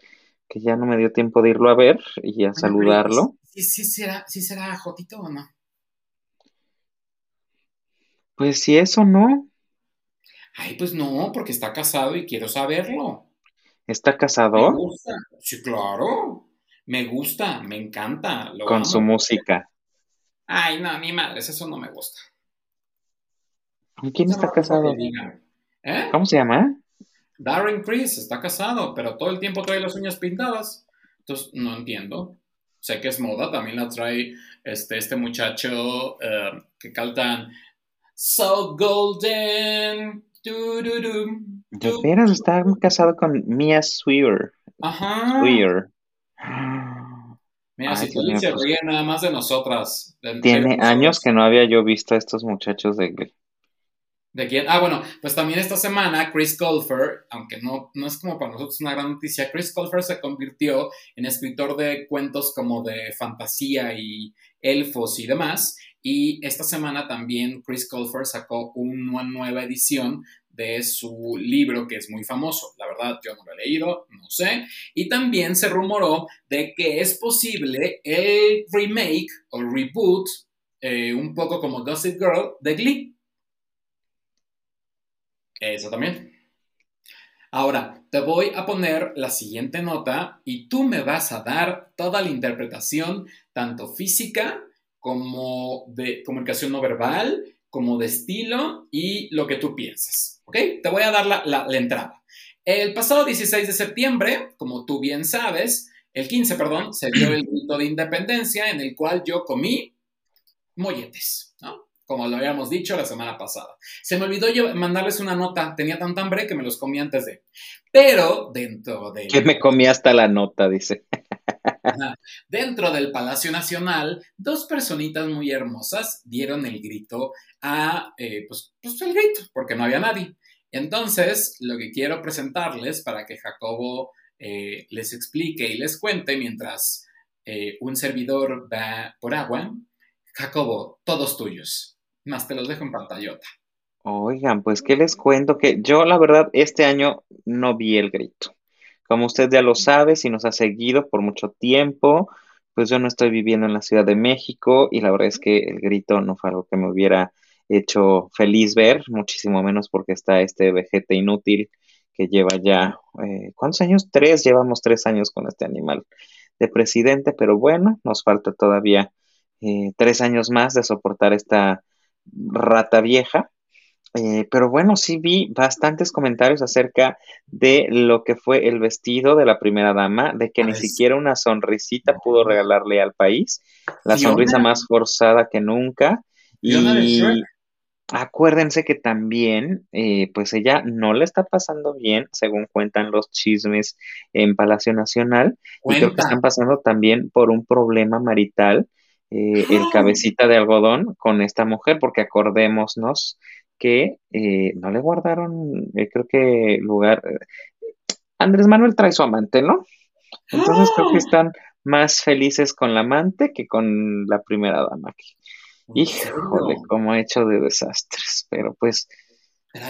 [SPEAKER 2] que ya no me dio tiempo de irlo a ver y a saludarlo.
[SPEAKER 1] ¿Sí, será, ¿Sí será Jotito o no?
[SPEAKER 2] Pues si eso no.
[SPEAKER 1] Ay, pues no, porque está casado y quiero saberlo.
[SPEAKER 2] ¿Está casado?
[SPEAKER 1] Me gusta. Sí, claro. Me gusta, me encanta.
[SPEAKER 2] Con su música.
[SPEAKER 1] Ay, no, ni madres, eso no me gusta.
[SPEAKER 2] ¿Con quién está casado?
[SPEAKER 1] ¿Eh?
[SPEAKER 2] ¿Cómo se llama?
[SPEAKER 1] Darren Chris está casado, pero todo el tiempo trae las uñas pintadas. Entonces, no entiendo sé que es moda, también la trae este, este muchacho eh, que cantan So Golden. Du, du,
[SPEAKER 2] du, está casado con Mia Swear.
[SPEAKER 1] Ajá.
[SPEAKER 2] Swear.
[SPEAKER 1] Mira, si Feliz se ríe nada más de nosotras.
[SPEAKER 2] Tiene años que no había yo visto a estos muchachos de.
[SPEAKER 1] ¿De quién? Ah, bueno, pues también esta semana Chris Colfer, aunque no, no es como para nosotros una gran noticia, Chris Colfer se convirtió en escritor de cuentos como de fantasía y elfos y demás. Y esta semana también Chris Colfer sacó una nueva edición de su libro que es muy famoso. La verdad, yo no lo he leído, no sé. Y también se rumoró de que es posible el remake o reboot, eh, un poco como Gossip Girl, de Glee. Eso también. Ahora, te voy a poner la siguiente nota y tú me vas a dar toda la interpretación, tanto física como de comunicación no verbal, como de estilo y lo que tú piensas. ¿Ok? Te voy a dar la, la entrada. El pasado 16 de septiembre, como tú bien sabes, el 15, perdón, se dio el grito de independencia en el cual yo comí molletes, ¿no? Como lo habíamos dicho la semana pasada. Se me olvidó mandarles una nota, tenía tanta hambre que me los comí antes de. Pero dentro de...
[SPEAKER 2] Que me comí hasta la nota, dice.
[SPEAKER 1] Dentro del Palacio Nacional, dos personitas muy hermosas dieron el grito a, eh, pues, pues, el grito, porque no había nadie. Entonces, lo que quiero presentarles para que Jacobo eh, les explique y les cuente mientras eh, un servidor va por agua. Jacobo, todos tuyos. Más te los dejo en pantallota.
[SPEAKER 2] Oigan, pues qué les cuento que yo la verdad este año no vi el grito. Como usted ya lo sabe, si nos ha seguido por mucho tiempo, pues yo no estoy viviendo en la Ciudad de México y la verdad es que el grito no fue algo que me hubiera hecho feliz ver, muchísimo menos porque está este vejete inútil que lleva ya, eh, ¿cuántos años? Tres, llevamos tres años con este animal de presidente, pero bueno, nos falta todavía eh, tres años más de soportar esta rata vieja. Eh, pero bueno, sí vi bastantes comentarios acerca de lo que fue el vestido de la primera dama, de que ni siquiera una sonrisita pudo regalarle al país, la sonrisa más forzada que nunca. Y acuérdense que también, eh, pues ella no le está pasando bien, según cuentan los chismes en Palacio Nacional, y creo que están pasando también por un problema marital eh, el cabecita de algodón con esta mujer, porque acordémonos que eh, no le guardaron, eh, creo que lugar. Andrés Manuel trae su amante, ¿no? Entonces creo que ¡Ah! están más felices con la amante que con la primera dama. Híjole, como ha hecho de desastres, pero pues.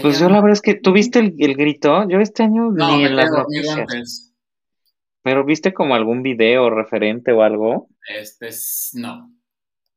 [SPEAKER 2] pues yo la verdad es que, ¿tuviste el, el grito? Yo este año ni en las noticias. ¿Pero viste como algún video referente o algo?
[SPEAKER 1] Este, no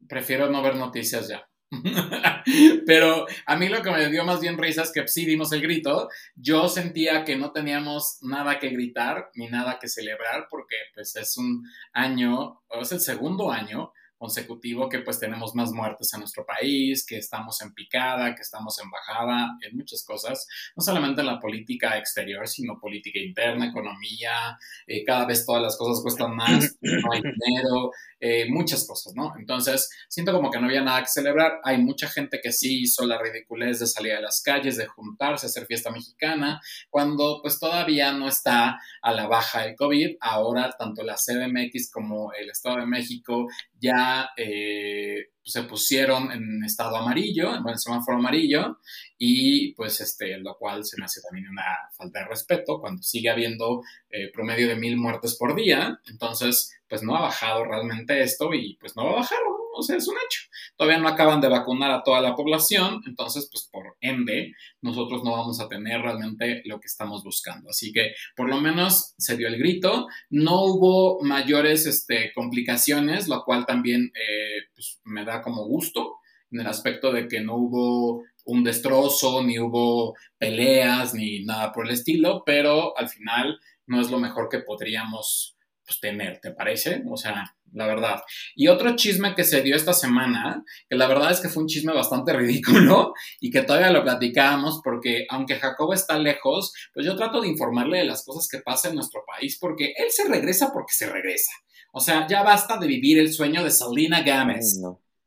[SPEAKER 1] prefiero no ver noticias ya. Pero a mí lo que me dio más bien risa es que sí dimos el grito. Yo sentía que no teníamos nada que gritar ni nada que celebrar porque pues es un año, o es el segundo año consecutivo que pues tenemos más muertes en nuestro país, que estamos en picada, que estamos en bajada, en muchas cosas, no solamente en la política exterior, sino política interna, economía, eh, cada vez todas las cosas cuestan más, no hay dinero, eh, muchas cosas, ¿no? Entonces, siento como que no había nada que celebrar, hay mucha gente que sí hizo la ridiculez de salir a las calles, de juntarse, hacer fiesta mexicana, cuando pues todavía no está a la baja el COVID, ahora tanto la CDMX como el Estado de México ya eh, se pusieron en estado amarillo, en el semáforo amarillo, y pues este, lo cual se me hace también una falta de respeto cuando sigue habiendo eh, promedio de mil muertes por día, entonces pues no ha bajado realmente esto y pues no va a bajar, o sea, es un hecho. Todavía no acaban de vacunar a toda la población, entonces pues por ende nosotros no vamos a tener realmente lo que estamos buscando. Así que por lo menos se dio el grito, no hubo mayores este, complicaciones, lo cual también eh, pues, me da como gusto en el aspecto de que no hubo un destrozo, ni hubo peleas, ni nada por el estilo, pero al final no es lo mejor que podríamos pues, tener, ¿te parece? O sea, la verdad. Y otro chisme que se dio esta semana, que la verdad es que fue un chisme bastante ridículo y que todavía lo platicábamos porque aunque Jacobo está lejos, pues yo trato de informarle de las cosas que pasan en nuestro país porque él se regresa porque se regresa. O sea, ya basta de vivir el sueño de Salina Gámez.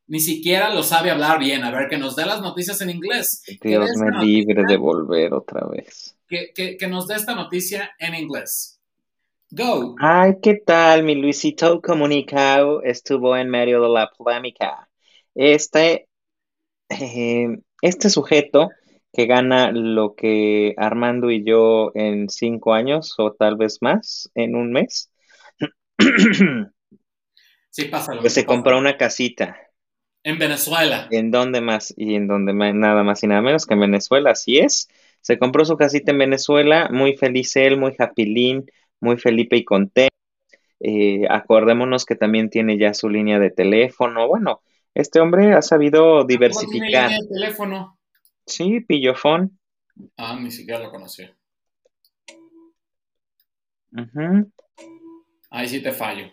[SPEAKER 1] Ni siquiera lo sabe hablar bien. A ver, que nos dé las noticias en inglés.
[SPEAKER 2] Dios me libre de volver otra vez.
[SPEAKER 1] Que, que, que nos dé esta noticia en inglés. Go.
[SPEAKER 2] Ay, ¿qué tal? Mi Luisito Comunicado estuvo en medio de la polémica. Este, eh, este sujeto que gana lo que Armando y yo en cinco años o tal vez más en un mes,
[SPEAKER 1] Sí, pasa lo
[SPEAKER 2] pues se compró una casita.
[SPEAKER 1] En Venezuela.
[SPEAKER 2] ¿En dónde más? Y en donde ma- nada más y nada menos que en Venezuela, así es. Se compró su casita en Venezuela, muy feliz él, muy happy muy Felipe y contento. Eh, acordémonos que también tiene ya su línea de teléfono. Bueno, este hombre ha sabido
[SPEAKER 1] ¿Cómo tiene
[SPEAKER 2] diversificar.
[SPEAKER 1] línea de teléfono?
[SPEAKER 2] Sí, pillofón.
[SPEAKER 1] Ah, ni siquiera lo conocí.
[SPEAKER 2] Ujú.
[SPEAKER 1] Ahí sí te fallo.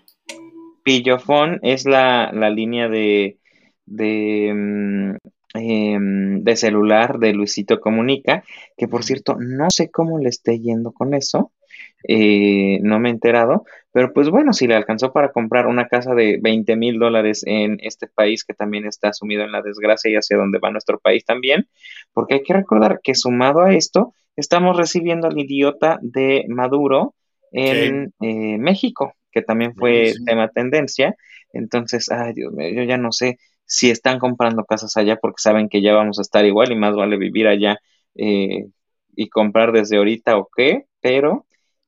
[SPEAKER 2] Pillofón es la, la línea de, de, mm, em, de celular de Luisito Comunica, que por cierto, no sé cómo le esté yendo con eso, eh, no me he enterado, pero pues bueno, si le alcanzó para comprar una casa de 20 mil dólares en este país que también está sumido en la desgracia y hacia donde va nuestro país también, porque hay que recordar que sumado a esto, estamos recibiendo al idiota de Maduro en eh, México, que también fue
[SPEAKER 1] Sí.
[SPEAKER 2] tema tendencia. Entonces, ay Dios mío, yo ya no sé si están comprando casas allá porque saben que ya vamos a estar igual y más vale vivir allá eh, y comprar desde ahorita o qué, pero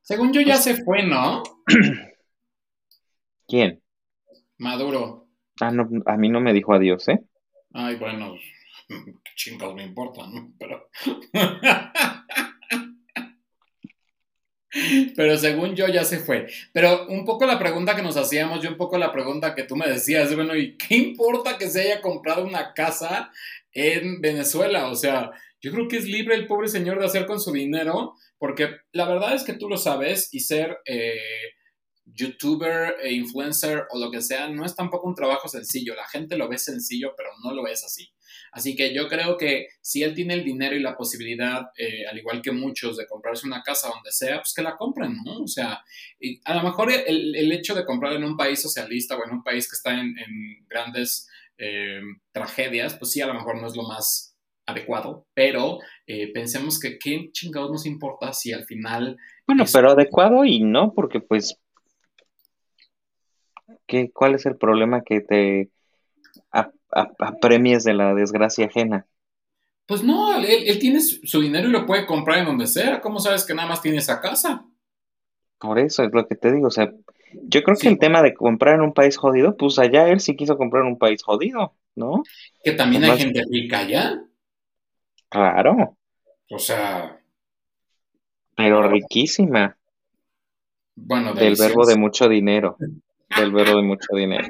[SPEAKER 1] Según yo ya
[SPEAKER 2] pues,
[SPEAKER 1] se fue, ¿no?
[SPEAKER 2] ¿quién?
[SPEAKER 1] Maduro.
[SPEAKER 2] Ah, no, a mí no me dijo adiós, ¿eh?
[SPEAKER 1] Ay, bueno, qué chingados me importa, ¿no? Pero. Pero según yo ya se fue. Pero un poco la pregunta que nos hacíamos, yo un poco la pregunta que tú me decías, bueno, ¿y qué importa que se haya comprado una casa en Venezuela? O sea, yo creo que es libre el pobre señor de hacer con su dinero, porque la verdad es que tú lo sabes y ser eh, youtuber e influencer o lo que sea no es tampoco un trabajo sencillo. La gente lo ve sencillo, pero no lo es así. Así que yo creo que si él tiene el dinero y la posibilidad, eh, al igual que muchos, de comprarse una casa donde sea, pues que la compren, ¿no? O sea, y a lo mejor el, el hecho de comprar en un país socialista o en un país que está en, grandes eh, tragedias, pues sí, a lo mejor no es lo más adecuado, pero eh, pensemos que qué chingados nos importa si al final...
[SPEAKER 2] Bueno,
[SPEAKER 1] es-
[SPEAKER 2] pero adecuado y no, porque pues, ¿qué, ¿cuál es el problema que te ap- ap- apremies de la desgracia ajena?
[SPEAKER 1] Pues no, él, él tiene su, dinero y lo puede comprar en donde sea. ¿Cómo sabes que nada más tiene esa casa?
[SPEAKER 2] Por eso es lo que te digo, o sea, yo creo que el tema de comprar en un país jodido, pues allá él sí quiso comprar en un país jodido, ¿no?
[SPEAKER 1] que también hay gente rica allá.
[SPEAKER 2] Claro,
[SPEAKER 1] O sea,
[SPEAKER 2] pero riquísima,
[SPEAKER 1] bueno,
[SPEAKER 2] del verbo de mucho dinero, del verbo de mucho dinero.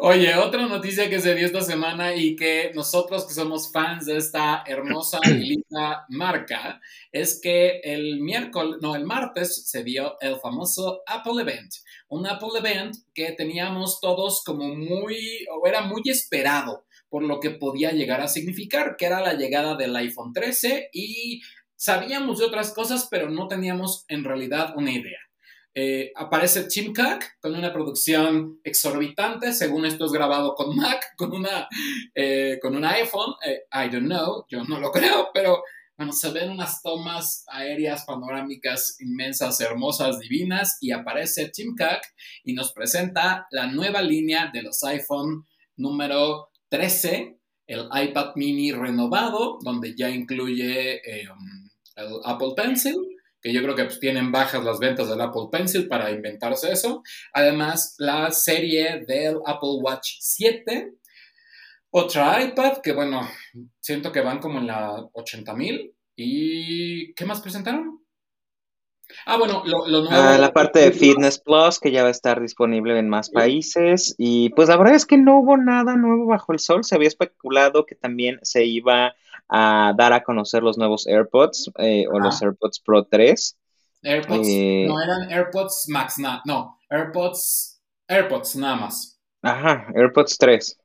[SPEAKER 1] Oye, otra noticia que se dio esta semana y que nosotros que somos fans de esta hermosa y linda marca es que el miércoles, no, el martes se dio el famoso Apple Event. Un Apple Event que teníamos todos como muy, o era muy esperado por lo que podía llegar a significar, que era la llegada del iPhone 13 y sabíamos de otras cosas, pero no teníamos en realidad una idea. Eh, aparece Tim Cook con una producción exorbitante, según esto es grabado con Mac, con, una, eh, con un iPhone, eh, I don't know, yo no lo creo, pero bueno, se ven unas tomas aéreas panorámicas inmensas, hermosas, divinas, y aparece Tim Cook y nos presenta la nueva línea de los iPhone número 13, el iPad mini renovado, donde ya incluye eh, el Apple Pencil, que yo creo que pues, tienen bajas las ventas del Apple Pencil para inventarse eso. Además, la serie del Apple Watch 7. Otra iPad, que bueno, siento que van como en la 80 mil. ¿Y qué más presentaron? Ah, bueno, lo, lo nuevo.
[SPEAKER 2] Ah, la parte de Fitness Plus que ya va a estar disponible en más países y pues la verdad es que no hubo nada nuevo bajo el sol. Se había especulado que también se iba a dar a conocer los nuevos AirPods eh, o los
[SPEAKER 1] Ah.
[SPEAKER 2] AirPods Pro 3.
[SPEAKER 1] AirPods,
[SPEAKER 2] Eh,
[SPEAKER 1] no eran AirPods Max, na- no, AirPods, AirPods nada más.
[SPEAKER 2] Ajá, AirPods 3,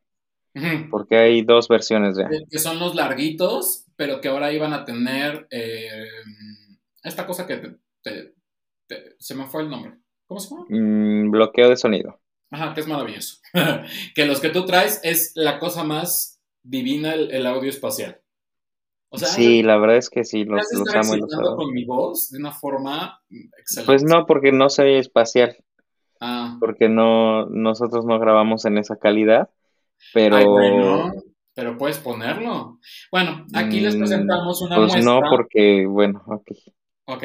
[SPEAKER 1] Ujú.
[SPEAKER 2] porque hay dos versiones ya.
[SPEAKER 1] Que- que son los larguitos, pero que ahora iban a tener eh, esta cosa que te- se me fue el nombre. ¿Cómo se llama?
[SPEAKER 2] Mm, bloqueo de sonido.
[SPEAKER 1] Ajá, que es maravilloso. que los que tú traes es la cosa más divina el, el audio espacial. O sea,
[SPEAKER 2] Sí, la verdad es que sí,
[SPEAKER 1] ¿me
[SPEAKER 2] los, los amo y los adoro.
[SPEAKER 1] con mi voz de una forma excelente?
[SPEAKER 2] Pues no, porque no soy espacial,
[SPEAKER 1] Ah,
[SPEAKER 2] porque no, nosotros no grabamos en esa calidad,
[SPEAKER 1] ay,
[SPEAKER 2] pero
[SPEAKER 1] bueno, pero puedes ponerlo. Bueno, aquí les
[SPEAKER 2] mm,
[SPEAKER 1] presentamos una
[SPEAKER 2] pues no,
[SPEAKER 1] muestra.
[SPEAKER 2] porque, bueno, ok.
[SPEAKER 1] Ok,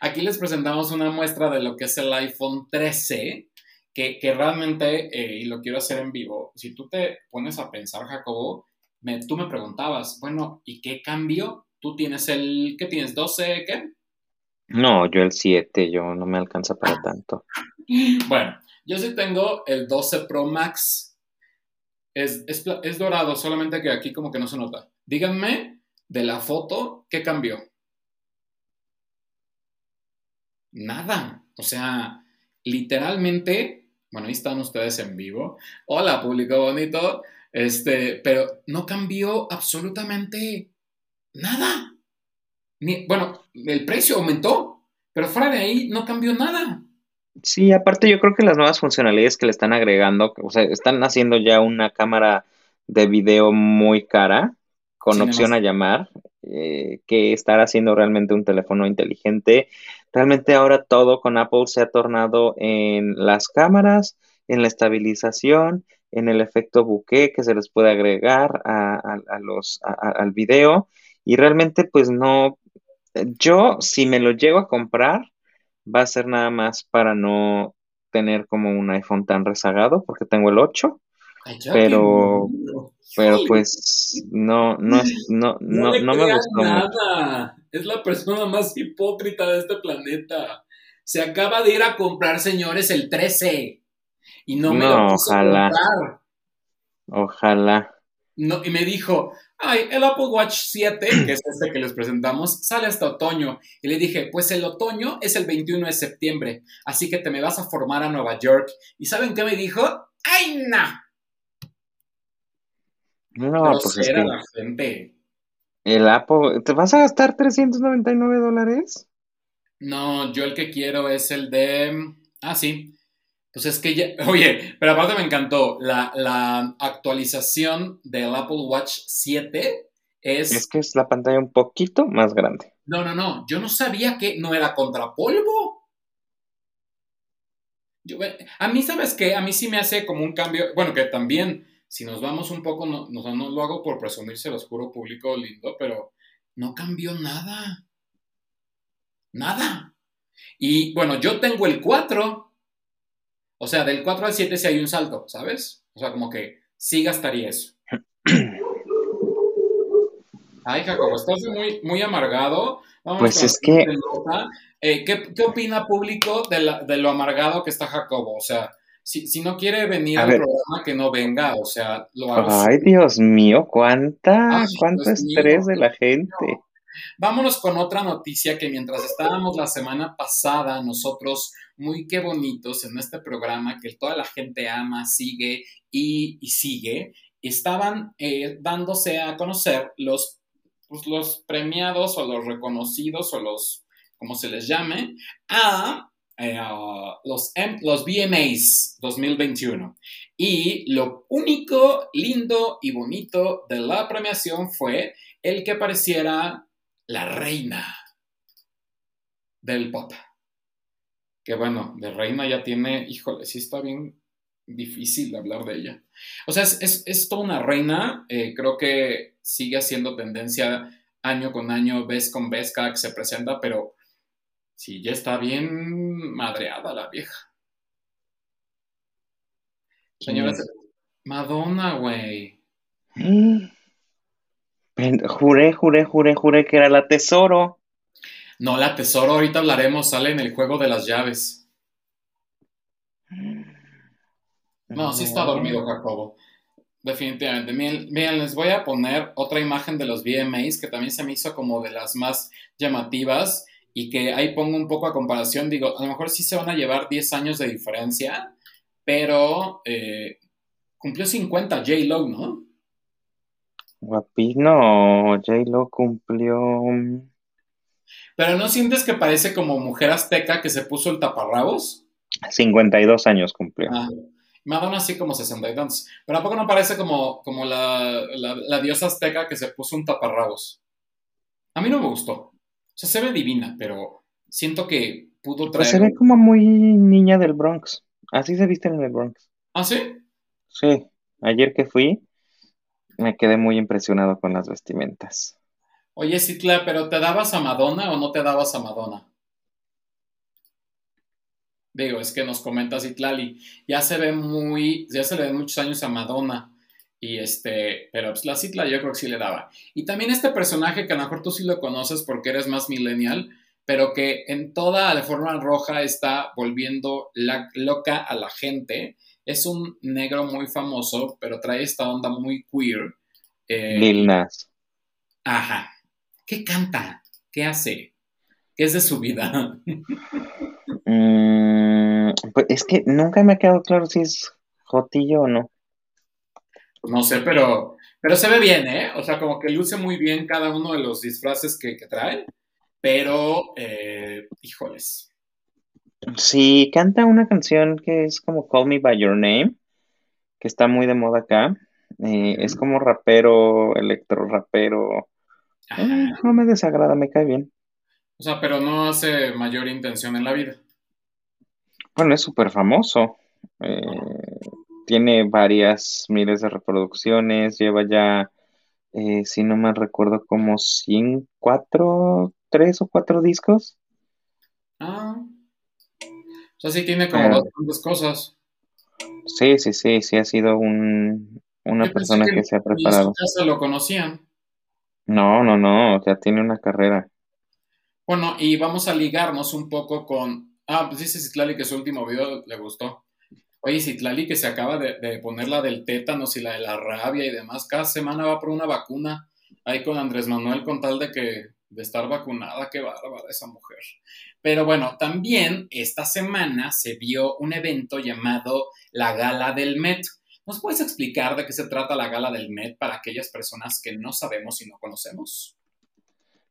[SPEAKER 1] aquí les presentamos una muestra de lo que es el iPhone 13, que, que realmente, eh, y lo quiero hacer en vivo, si tú te pones a pensar, Jacobo, me- tú me preguntabas, bueno, ¿y qué cambio? Tú tienes el, ¿qué tienes? ¿12 qué?
[SPEAKER 2] No, yo el 7, yo no me alcanza para tanto.
[SPEAKER 1] Bueno, yo sí tengo el 12 Pro Max. Es, es, es dorado, solamente que aquí como que no se nota. Díganme de la foto, ¿qué cambió? Nada. O sea, literalmente, bueno, ahí están ustedes en vivo. Hola, público bonito. Este, pero no cambió absolutamente nada. Ni, bueno, el precio aumentó, pero fuera de ahí no cambió nada.
[SPEAKER 2] Sí, aparte yo creo que las nuevas funcionalidades que le están agregando, o sea, están haciendo ya una cámara de video muy cara, con opción a llamar, eh, que estar haciendo realmente un teléfono inteligente. Realmente ahora todo con Apple se ha tornado en las cámaras, en la estabilización, en el efecto bokeh que se les puede agregar a, a- a los, al video. Y realmente pues no, yo si me lo llego a comprar va a ser nada más para no tener como un iPhone tan rezagado, porque tengo el 8,
[SPEAKER 1] Ay, ya que
[SPEAKER 2] pero, pero pues no, no no,
[SPEAKER 1] no
[SPEAKER 2] no, no me gustó mucho.
[SPEAKER 1] Es la persona más hipócrita de este planeta. Se acaba de ir a comprar, señores, el 13 y no me lo
[SPEAKER 2] No,
[SPEAKER 1] quiso
[SPEAKER 2] ojalá,
[SPEAKER 1] comprar.
[SPEAKER 2] ojalá.
[SPEAKER 1] No, y me dijo, ay, el Apple Watch 7, que es este que les presentamos, sale hasta otoño. Y le dije, pues el otoño es el 21 de septiembre, así que te me vas a formar a Nueva York. ¿Y saben qué me dijo? ¡Ay, no!
[SPEAKER 2] No, pues es
[SPEAKER 1] Grosera
[SPEAKER 2] que
[SPEAKER 1] la gente.
[SPEAKER 2] El Apple, ¿te vas a gastar 399 dólares?
[SPEAKER 1] No, yo el que quiero es el de... Ah, sí. Pues es que ya... Oye, pero aparte me encantó. La, la actualización del Apple Watch 7
[SPEAKER 2] Es
[SPEAKER 1] es...
[SPEAKER 2] que es la pantalla un poquito más grande.
[SPEAKER 1] No, no, no. Yo no sabía que no era contra polvo. Yo, a mí, ¿sabes qué? A mí sí me hace como un cambio. Bueno, que también, si nos vamos un poco, no, no, no lo hago por presumirse, lo juro público lindo, pero no cambió nada. Nada. Y bueno, yo tengo el 4. O sea, del 4 al 7 sí hay un salto, ¿sabes? O sea, como que sí gastaría eso. Ay, Jacobo, estás muy, muy amargado. Vamos
[SPEAKER 2] Pues es que.
[SPEAKER 1] Eh, ¿qué, qué opina público de, la- de lo amargado que está Jacobo? O sea, si, si no quiere venir
[SPEAKER 2] a
[SPEAKER 1] al
[SPEAKER 2] ver,
[SPEAKER 1] programa, que no venga. O sea, lo hago
[SPEAKER 2] ay. Dios mío, cuánta,
[SPEAKER 1] Ay,
[SPEAKER 2] cuánto
[SPEAKER 1] Dios mío,
[SPEAKER 2] estrés de la gente.
[SPEAKER 1] Vámonos con otra noticia que mientras estábamos la semana pasada, nosotros, muy qué bonitos en este programa que toda la gente ama, sigue y, y sigue, estaban eh, dándose a conocer los, pues, los premiados o los reconocidos o los, como se les llame, a eh, a los, M- los VMAs 2021. Y lo único lindo y bonito de la premiación fue el que pareciera la reina del pop. Que bueno, de reina ya tiene, híjole, sí está bien difícil hablar de ella. O sea, es, es, es toda una reina, eh, creo que sigue haciendo tendencia año con año, vez con vez, cada que se presenta, pero sí, ya está bien madreada la vieja.
[SPEAKER 2] ¿Quién
[SPEAKER 1] Señoras,
[SPEAKER 2] es?
[SPEAKER 1] Madonna, güey.
[SPEAKER 2] Mm, Juré, juré, juré, juré que era la tesoro.
[SPEAKER 1] No, la tesoro, ahorita hablaremos, sale en el juego de las llaves. No, sí está dormido. Jacobo. Definitivamente. Miren, miren, les voy a poner otra imagen de los VMAs que también se me hizo como de las más llamativas y que ahí pongo un poco a comparación. Digo, a lo mejor sí se van a llevar 10 años de diferencia, pero eh, cumplió 50 J-Lo, ¿no?
[SPEAKER 2] Guapino, J-Lo cumplió.
[SPEAKER 1] Pero ¿no sientes que parece como mujer azteca que se puso el taparrabos?
[SPEAKER 2] 52 años cumplió.
[SPEAKER 1] Ah, Madonna sí como 60 y tantos. Pero ¿a poco no parece como, como la, la, la diosa azteca que se puso un taparrabos? A mí no me gustó. O sea, se ve divina, pero siento que pudo traer...
[SPEAKER 2] Pues se ve como muy niña del Bronx. Así se viste en el Bronx.
[SPEAKER 1] ¿Ah, sí?
[SPEAKER 2] Sí, ayer que fui me quedé muy impresionado con las vestimentas.
[SPEAKER 1] Oye, Citla, ¿pero te dabas a Madonna o no te dabas a Madonna? Digo, es que nos comenta Citlali, ya se ve muy, ya se le ven muchos años a Madonna. Y este, pero pues la Citla yo creo que sí le daba. Y también este personaje que a lo mejor tú sí lo conoces porque eres más millennial, pero que en toda la forma roja está volviendo la, loca a la gente. Es un negro muy famoso, pero trae esta onda muy queer.
[SPEAKER 2] Eh, Lil Nas.
[SPEAKER 1] Ajá. ¿Qué canta? ¿Qué hace? ¿Qué es de su vida?
[SPEAKER 2] Mm, pues es que nunca me ha quedado claro si es Jotillo o no.
[SPEAKER 1] No sé, pero, pero se ve bien, ¿eh? O sea, como que luce muy bien cada uno de los disfraces que, trae, pero, eh, híjoles.
[SPEAKER 2] Sí, canta una canción que es como Call Me By Your Name, que está muy de moda acá. Eh, es como rapero, electro rapero. Eh, no me desagrada, me cae bien.
[SPEAKER 1] O sea, pero no hace mayor intención en la vida.
[SPEAKER 2] Bueno, es súper famoso. Eh, tiene varias miles de reproducciones, lleva ya, eh, si no mal recuerdo, como cinco, cuatro, tres o cuatro discos.
[SPEAKER 1] Ah. O sea, sí tiene como dos cosas.
[SPEAKER 2] Sí, sí, sí, sí ha sido un, una persona que, se ha preparado.
[SPEAKER 1] ¿En lo conocían?
[SPEAKER 2] No, no, no, o sea, tiene una carrera.
[SPEAKER 1] Bueno, y vamos a ligarnos un poco con... Ah, pues dice Citlali que su último video le gustó. Oye, Citlali que se acaba de, poner la del tétanos y la de la rabia y demás, cada semana va por una vacuna ahí con Andrés Manuel con tal de que de estar vacunada, qué bárbara esa mujer. Pero bueno, también esta semana se vio un evento llamado la Gala del Met. ¿Nos puedes explicar de qué se trata la Gala del Met para aquellas personas que no sabemos y no conocemos?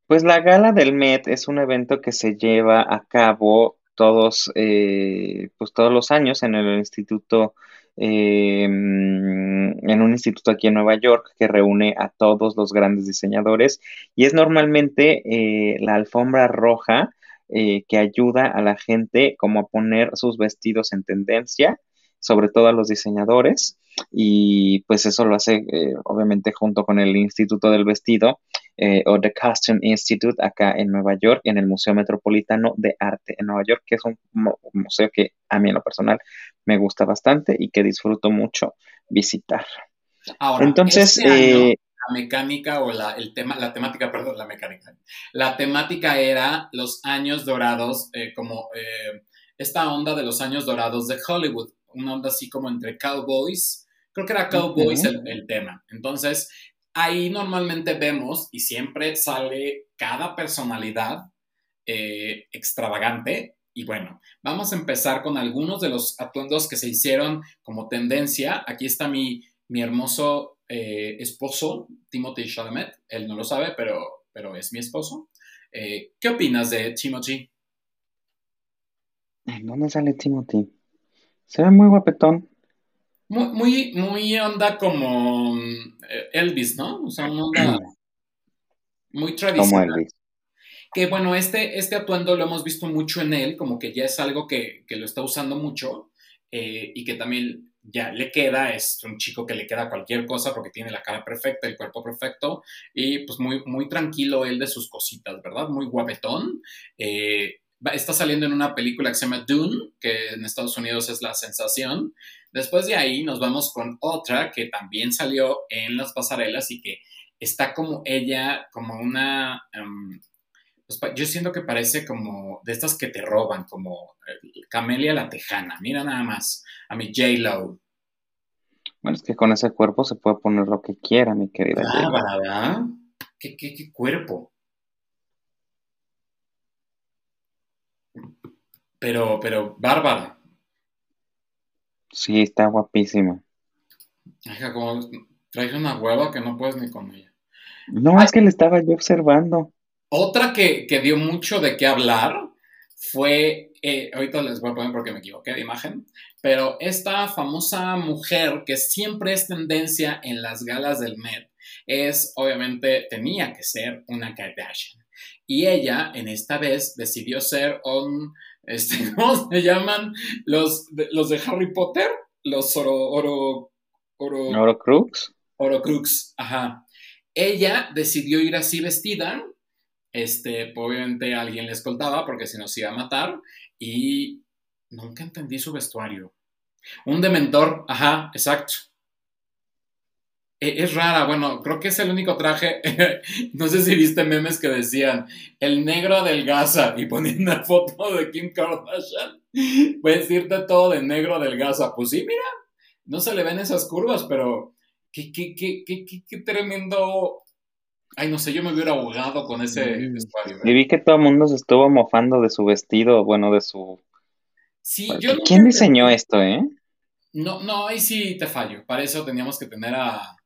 [SPEAKER 2] Pues la Gala del Met es un evento que se lleva a cabo todos, eh, pues todos los años en el instituto, eh, en un instituto aquí en Nueva York que reúne a todos los grandes diseñadores. Y es normalmente eh, la alfombra roja que ayuda a la gente como a poner sus vestidos en tendencia, sobre todo a los diseñadores y pues eso lo hace obviamente junto con el Instituto del Vestido eh, o The Costume Institute acá en Nueva York, en el Museo Metropolitano de Arte en Nueva York, que es un, museo que a mí en lo personal me gusta bastante y que disfruto mucho visitar.
[SPEAKER 1] Ahora, entonces, este eh, la mecánica o la, el tema, la temática, perdón, la mecánica. La temática era los años dorados, eh, como esta onda de los años dorados de Hollywood, una onda así como entre cowboys. Creo que era cowboys el tema. Entonces, ahí normalmente vemos y siempre sale cada personalidad eh, extravagante. Y bueno, vamos a empezar con algunos de los atuendos que se hicieron como tendencia. Aquí está mi, mi hermoso eh, esposo, Timothy Chalamet. Él no lo sabe, pero, pero es mi esposo. Eh, ¿Qué opinas de Timothy?
[SPEAKER 2] ¿Dónde sale Timothy? Se ve muy guapetón.
[SPEAKER 1] Muy, muy, onda como mm, Elvis, ¿no? O sea, una onda muy tradicional. Como Elvis. Que bueno, este, este atuendo lo hemos visto mucho en él, como que ya es algo que, lo está usando mucho eh, y que también ya le queda, es un chico que le queda cualquier cosa porque tiene la cara perfecta, el cuerpo perfecto y pues muy, muy tranquilo él de sus cositas, ¿verdad? Muy guapetón. Eh, está saliendo en una película que se llama Dune, que en Estados Unidos es la sensación. Después de ahí nos vamos con otra que también salió en las pasarelas y que está como ella, como una... Em, pues, yo siento que parece como de estas que te roban, como eh, Camelia la Tejana. Mira nada más a mi J-Lo.
[SPEAKER 2] Bueno, es que con ese cuerpo se puede poner lo que quiera, mi querida.
[SPEAKER 1] Ah, ¿verdad? ¿Qué, qué, qué cuerpo? Pero, pero, Bárbara.
[SPEAKER 2] Sí, está guapísima.
[SPEAKER 1] Hija, como traes una hueva que no puedes ni con ella.
[SPEAKER 2] No, es que le estaba yo observando.
[SPEAKER 1] Otra que, dio mucho de qué hablar fue, eh, ahorita les voy a poner porque me equivoqué de imagen, pero esta famosa mujer que siempre es tendencia en las galas del Met, es, obviamente, tenía que ser una Kardashian. Y ella, en esta vez, decidió ser un, este, ¿cómo se llaman? Los, los de Harry Potter, los oro, oro, oro,
[SPEAKER 2] Orocrux.
[SPEAKER 1] Orocrux, ajá. Ella decidió ir así vestida, este, obviamente alguien le escoltaba porque si no se iba a matar y nunca entendí su vestuario. Un dementor, ajá, exacto. E, es rara, bueno, creo que es el único traje. no sé si viste memes que decían el negro adelgaza y poniendo una foto de Kim Kardashian. Puedes irte todo de negro adelgaza. Pues sí, mira, no se le ven esas curvas, pero qué, qué, qué, qué, qué tremendo. Ay, no sé, yo me hubiera ahogado con ese vestuario.
[SPEAKER 2] Y vi que todo el mundo se estuvo mofando de su vestido, bueno, de su...
[SPEAKER 1] Sí, yo nunca
[SPEAKER 2] ¿Quién diseñó esto, eh?
[SPEAKER 1] No, no, ahí sí te fallo. Para eso teníamos que tener a,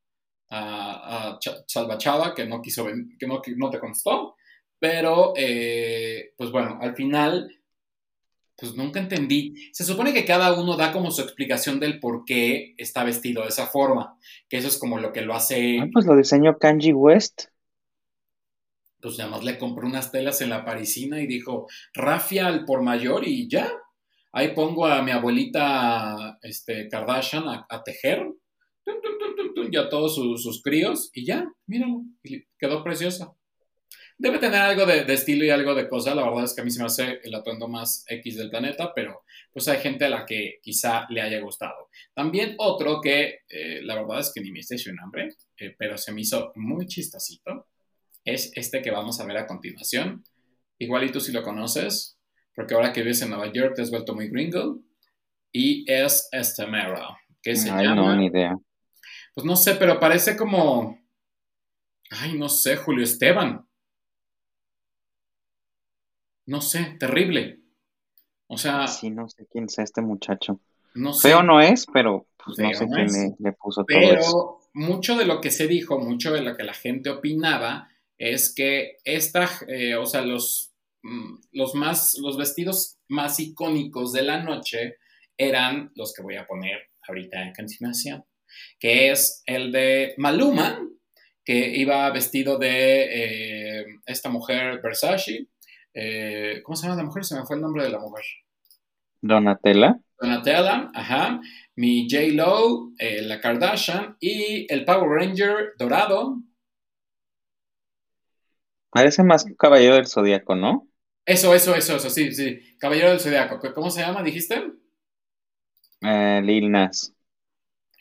[SPEAKER 1] a, a que no quiso que no, que no te contestó. Pero, eh, pues bueno, al final, pues nunca entendí. Se supone que cada uno da como su explicación del por qué está vestido de esa forma. Que eso es como lo que lo hace.
[SPEAKER 2] Ah, pues lo diseñó Kanji West.
[SPEAKER 1] Pues nada más le compró unas telas en la parisina y dijo, rafia al por mayor y ya. Ahí pongo a mi abuelita este, Kardashian a, a tejer. Tun, tun, tun, tun, tun, y a todos sus, sus críos y ya, míralo. Quedó preciosa. Debe tener algo de, de estilo y algo de cosa. La verdad es que a mí se me hace el atuendo más X del planeta, pero pues hay gente a la que quizá le haya gustado. También otro que eh, la verdad es que ni me hice un hambre, eh, pero se me hizo muy chistosito es este que vamos a ver a continuación. Igual y tú si lo conoces, porque ahora que vives en Nueva York te has vuelto muy gringo. Y es este mero, que se
[SPEAKER 2] Ay,
[SPEAKER 1] llama...
[SPEAKER 2] no, ni idea.
[SPEAKER 1] Pues no sé, pero parece como... Ay, no sé, Julio Esteban. No sé, terrible. O sea,
[SPEAKER 2] Sí, no sé quién es este muchacho.
[SPEAKER 1] no sé.
[SPEAKER 2] Feo no es, pero pues no sé
[SPEAKER 1] no
[SPEAKER 2] quién le, le puso todo eso.
[SPEAKER 1] Pero mucho de lo que se dijo, mucho de lo que la gente opinaba, es que esta, eh, o sea, los, mm, los más, los vestidos más icónicos de la noche eran los que voy a poner ahorita a continuación, que es el de Maluma, que iba vestido de eh, esta mujer Versace. eh, ¿Cómo se llama la mujer? Se me fue el nombre de la mujer.
[SPEAKER 2] Donatella.
[SPEAKER 1] Donatella, ajá, mi J-Lo, eh, la Kardashian y el Power Ranger dorado.
[SPEAKER 2] Parece más un caballero del zodiaco, ¿no?
[SPEAKER 1] Eso, eso, eso, eso, sí, sí. Caballero del Zodiaco. ¿Cómo se llama, dijiste?
[SPEAKER 2] Lil Nas.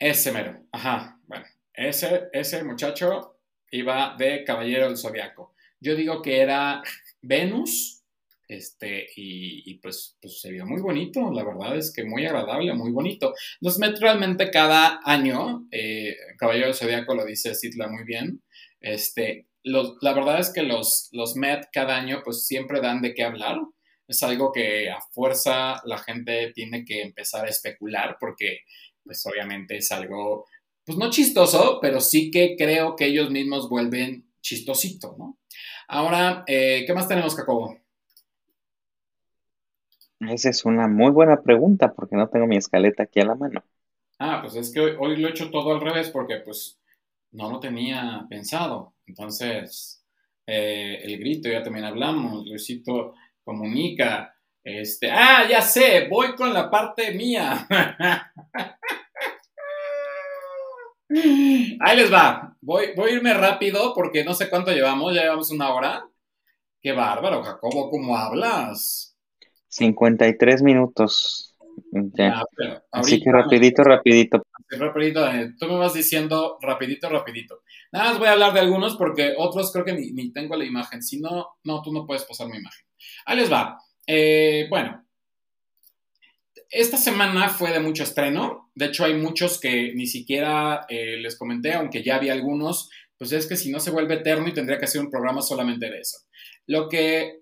[SPEAKER 1] Ese mero, ajá. Bueno, ese, ese muchacho iba de Caballero del Zodiaco. Yo digo que era Venus, este, y, y pues, pues, se vio muy bonito, la verdad es que muy agradable, muy bonito. Los realmente cada año, eh, Caballero del Zodiaco lo dice Citla muy bien, este, los, la verdad es que los, los Met cada año pues siempre dan de qué hablar. Es algo que a fuerza la gente tiene que empezar a especular porque pues obviamente es algo, pues no chistoso, pero sí que creo que ellos mismos vuelven chistosito, ¿no? Ahora, eh, ¿qué más tenemos, Jacobo?
[SPEAKER 2] Esa es una muy buena pregunta porque no tengo mi escaleta aquí a la mano.
[SPEAKER 1] Ah, pues es que hoy, hoy lo he hecho todo al revés porque pues no lo tenía pensado. Entonces, eh, el grito, ya también hablamos, Luisito comunica. Este, ah, ya sé, voy con la parte mía. Ahí les va. Voy, voy a irme rápido porque no sé cuánto llevamos, ya llevamos una hora. Qué bárbaro, Jacobo, ¿cómo hablas?
[SPEAKER 2] 53 minutos. Ya.
[SPEAKER 1] Ah, pero
[SPEAKER 2] Así que rapidito, rapidito.
[SPEAKER 1] Rapidito, eh, tú me vas diciendo rapidito, rapidito. Nada más voy a hablar de algunos porque otros creo que ni, ni tengo la imagen. Si no, no, tú no puedes pasar mi imagen. Ahí les va. Eh, bueno, esta semana fue de mucho estreno. De hecho, hay muchos que ni siquiera eh, les comenté, aunque ya había algunos. Pues es que si no se vuelve eterno y tendría que hacer un programa solamente de eso. Lo que...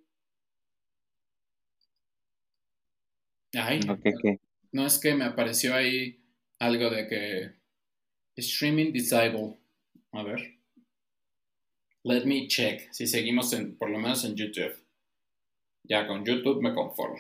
[SPEAKER 1] Ay,
[SPEAKER 2] que-
[SPEAKER 1] no es que me apareció ahí algo de que streaming disable. A ver. Let me check si seguimos en, por lo menos en YouTube. Ya con YouTube me conformo.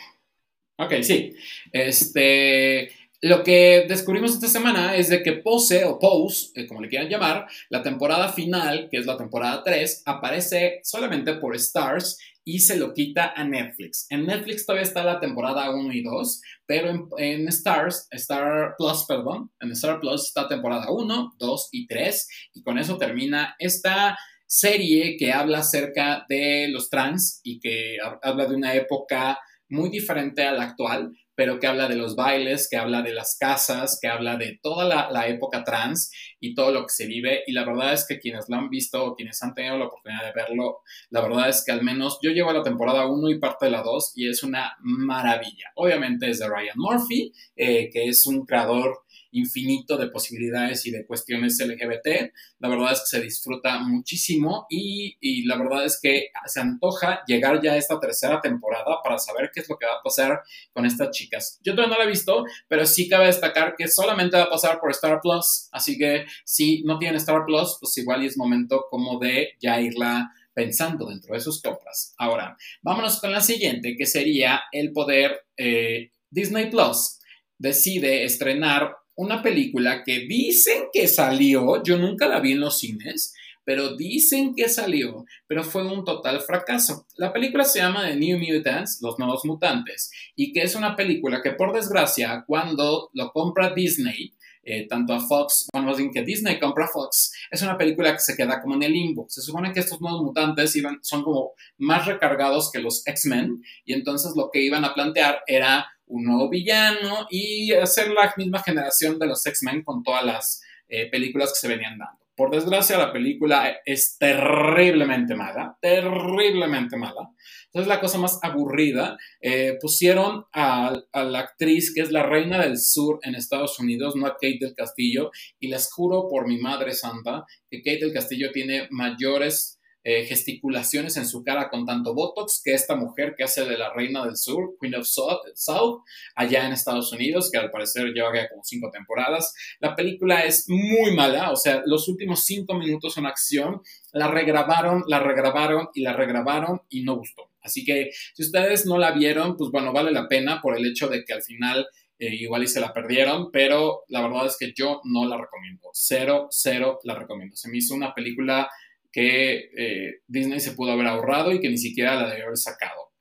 [SPEAKER 1] Ok, sí. Este, Lo que descubrimos esta semana es de que Pose o Pose, eh, como le quieran llamar, la temporada final, que es la temporada 3, aparece solamente por Stars y se lo quita a Netflix. En Netflix todavía está la temporada 1 y 2, pero en, en, Stars, Star Plus, perdón, en Star Plus está temporada 1, 2 y 3, y con eso termina esta serie que habla acerca de los trans y que habla de una época muy diferente a la actual, pero que habla de los bailes, que habla de las casas, que habla de toda la, época trans y todo lo que se vive. Y la verdad es que quienes lo han visto o quienes han tenido la oportunidad de verlo, la verdad es que al menos yo llevo la temporada 1 y parte de la 2 y es una maravilla. Obviamente es de Ryan Murphy, eh, que es un creador infinito de posibilidades y de cuestiones LGBT. La verdad es que se disfruta muchísimo y, la verdad es que se antoja llegar ya a esta tercera temporada para saber qué es lo que va a pasar con estas chicas. Yo todavía no la he visto, pero sí cabe destacar que solamente va a pasar por Star Plus, así que si no tienen Star Plus, pues igual es momento como de ya irla pensando dentro de sus compras. Ahora, vámonos con la siguiente, que sería el poder eh, Disney Plus decide estrenar una película que dicen que salió, yo nunca la vi en los cines, pero dicen que salió, pero fue un total fracaso. La película se llama The New Mutants, Los Nuevos Mutantes, y que es una película que por desgracia cuando lo compra Disney, eh, tanto a Fox, bueno, más bien que Disney compra Fox, es una película que se queda como en el limbo. Se supone que estos nuevos mutantes iban, son como más recargados que los X-Men, y entonces lo que iban a plantear era un nuevo villano y hacer la misma generación de los X-Men con todas las eh, películas que se venían dando. Por desgracia, la película es terriblemente mala, terriblemente mala. Entonces, la cosa más aburrida, eh, pusieron a, a, la actriz que es la reina del sur en Estados Unidos, no a Kate del Castillo, y les juro por mi madre santa que Kate del Castillo tiene mayores eh, gesticulaciones en su cara con tanto Botox que esta mujer que hace de la reina del sur, Queen of South, allá en Estados Unidos, que al parecer lleva como cinco temporadas. La película es muy mala, o sea, los últimos cinco minutos son acción, la regrabaron, la regrabaron y la regrabaron y no gustó. Así que si ustedes no la vieron, pues bueno, vale la pena por el hecho de que al final eh, igual y se la perdieron, pero la verdad es que yo no la recomiendo. Cero, cero la recomiendo. Se me hizo una película que eh, Disney se pudo haber ahorrado y que ni siquiera la debió haber sacado.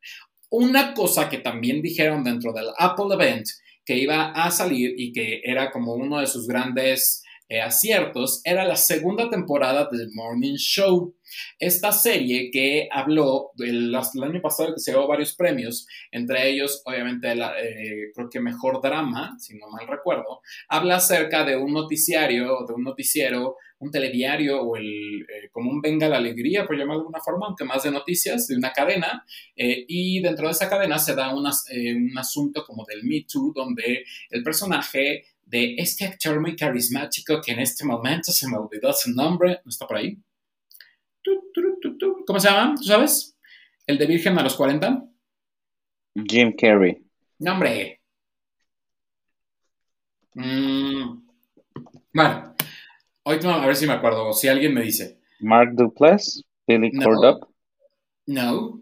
[SPEAKER 1] Una cosa que también dijeron dentro del Apple Event que iba a salir y que era como uno de sus grandes eh, aciertos era la segunda temporada del Morning Show. Esta serie que habló del, año pasado que se llevó varios premios, entre ellos obviamente la, eh, creo que mejor drama, si no mal recuerdo, habla acerca de un noticiario, de un noticiero un telediario o el, eh, como un Venga la Alegría, por llamarlo de alguna forma, aunque más de noticias, de una cadena, eh, y dentro de esa cadena se da eh, un asunto como del Me Too, donde el personaje de este actor muy carismático que en este momento se me olvidó su nombre, ¿no está por ahí? ¿Cómo se llama? ¿Tú sabes? ¿El de Virgen a los 40?
[SPEAKER 2] Jim Carrey.
[SPEAKER 1] Nombre. Mm. Bueno, Ahorita a ver si me acuerdo, si alguien me dice.
[SPEAKER 2] Mark Duplass, Billy
[SPEAKER 1] no. No.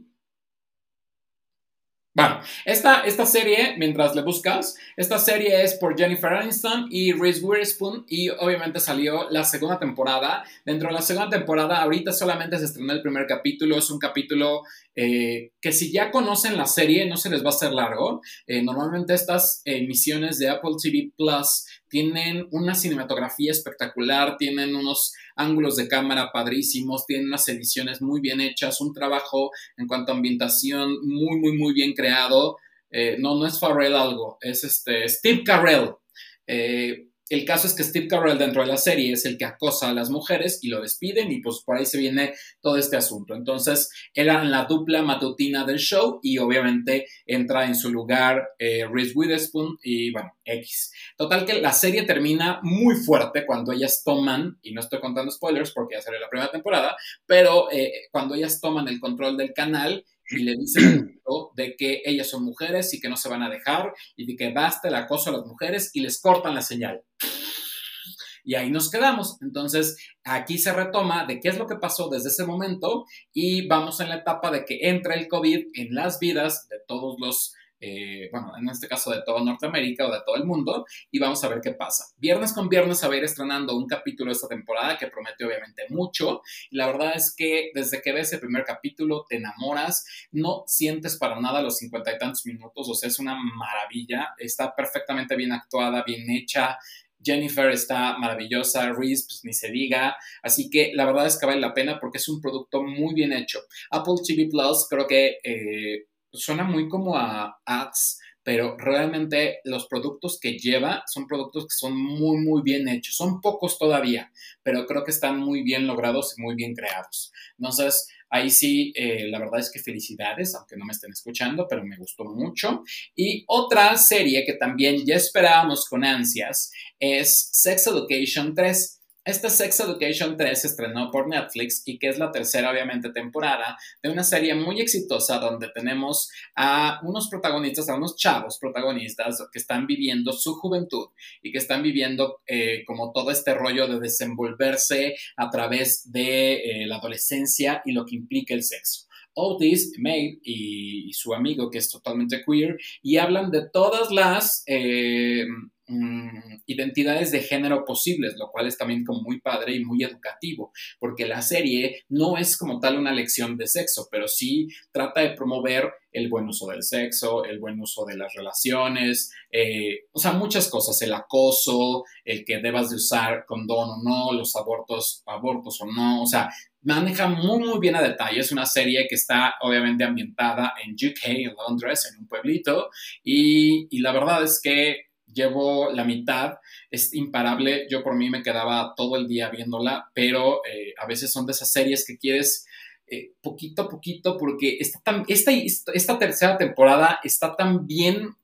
[SPEAKER 1] Bueno, esta, esta serie, mientras le buscas, esta serie es por Jennifer Aniston y Reese Witherspoon y obviamente salió la segunda temporada. Dentro de la segunda temporada, ahorita solamente se estrenó el primer capítulo, es un capítulo eh, que si ya conocen la serie no se les va a hacer largo. Eh, normalmente estas emisiones de Apple TV Plus tienen una cinematografía espectacular, tienen unos ángulos de cámara padrísimos, tienen unas ediciones muy bien hechas, un trabajo en cuanto a ambientación muy, muy, muy bien creado. Eh, no, no es Farrell algo, es este Steve Carell. El caso es que Steve Carell dentro de la serie es el que acosa a las mujeres y lo despiden y pues por ahí se viene todo este asunto. Entonces era la dupla matutina del show y obviamente entra en su lugar eh, Reese Witherspoon y bueno, X. Total que la serie termina muy fuerte cuando ellas toman, y no estoy contando spoilers porque ya salió la primera temporada, pero eh, cuando ellas toman el control del canal y le dicen de que ellas son mujeres y que no se van a dejar y de que basta el acoso a las mujeres y les cortan la señal. Y ahí nos quedamos. Entonces, aquí se retoma de qué es lo que pasó desde ese momento y vamos en la etapa de que entra el COVID en las vidas de todos los eh, bueno, en este caso de toda Norteamérica o de todo el mundo, y vamos a ver qué pasa. Viernes con viernes a ver estrenando un capítulo de esta temporada que promete obviamente mucho, y la verdad es que desde que ves el primer capítulo te enamoras, no sientes para nada los cincuenta y tantos minutos, o sea, es una maravilla, está perfectamente bien actuada, bien hecha, Jennifer está maravillosa, Reese, pues ni se diga. Así que la verdad es que vale la pena porque es un producto muy bien hecho. Apple TV Plus creo que eh, suena muy como a ads, pero realmente los productos que lleva son productos que son muy, muy bien hechos. Son pocos todavía, pero creo que están muy bien logrados y muy bien creados. Entonces, ahí sí, eh, la verdad es que felicidades, aunque no me estén escuchando, pero me gustó mucho. Y otra serie que también ya esperábamos con ansias es Sex Education 3. Esta Sex Education 3 se estrenó por Netflix y que es la tercera, obviamente, temporada de una serie muy exitosa donde tenemos a unos protagonistas, a unos chavos protagonistas que están viviendo su juventud y que están viviendo eh, como todo este rollo de desenvolverse a través de eh, la adolescencia y lo que implica el sexo. Otis, May y, su amigo que es totalmente queer y hablan de todas las... Eh, Mm, identidades de género posibles, lo cual es también como muy padre y muy educativo, porque la serie no es como tal una lección de sexo, pero sí trata de promover el buen uso del sexo, el buen uso de las relaciones, eh, o sea, muchas cosas, el acoso, el que debas de usar condón o no, los abortos, abortos o no, o sea, maneja muy, muy bien a detalle. Es una serie que está obviamente ambientada en UK, en Londres, en un pueblito, y, y la verdad es que llevo la mitad, es imparable, yo por mí me quedaba todo el día viéndola, pero eh, a veces son de esas series que quieres eh, poquito a poquito porque esta, esta, esta tercera temporada está tan bien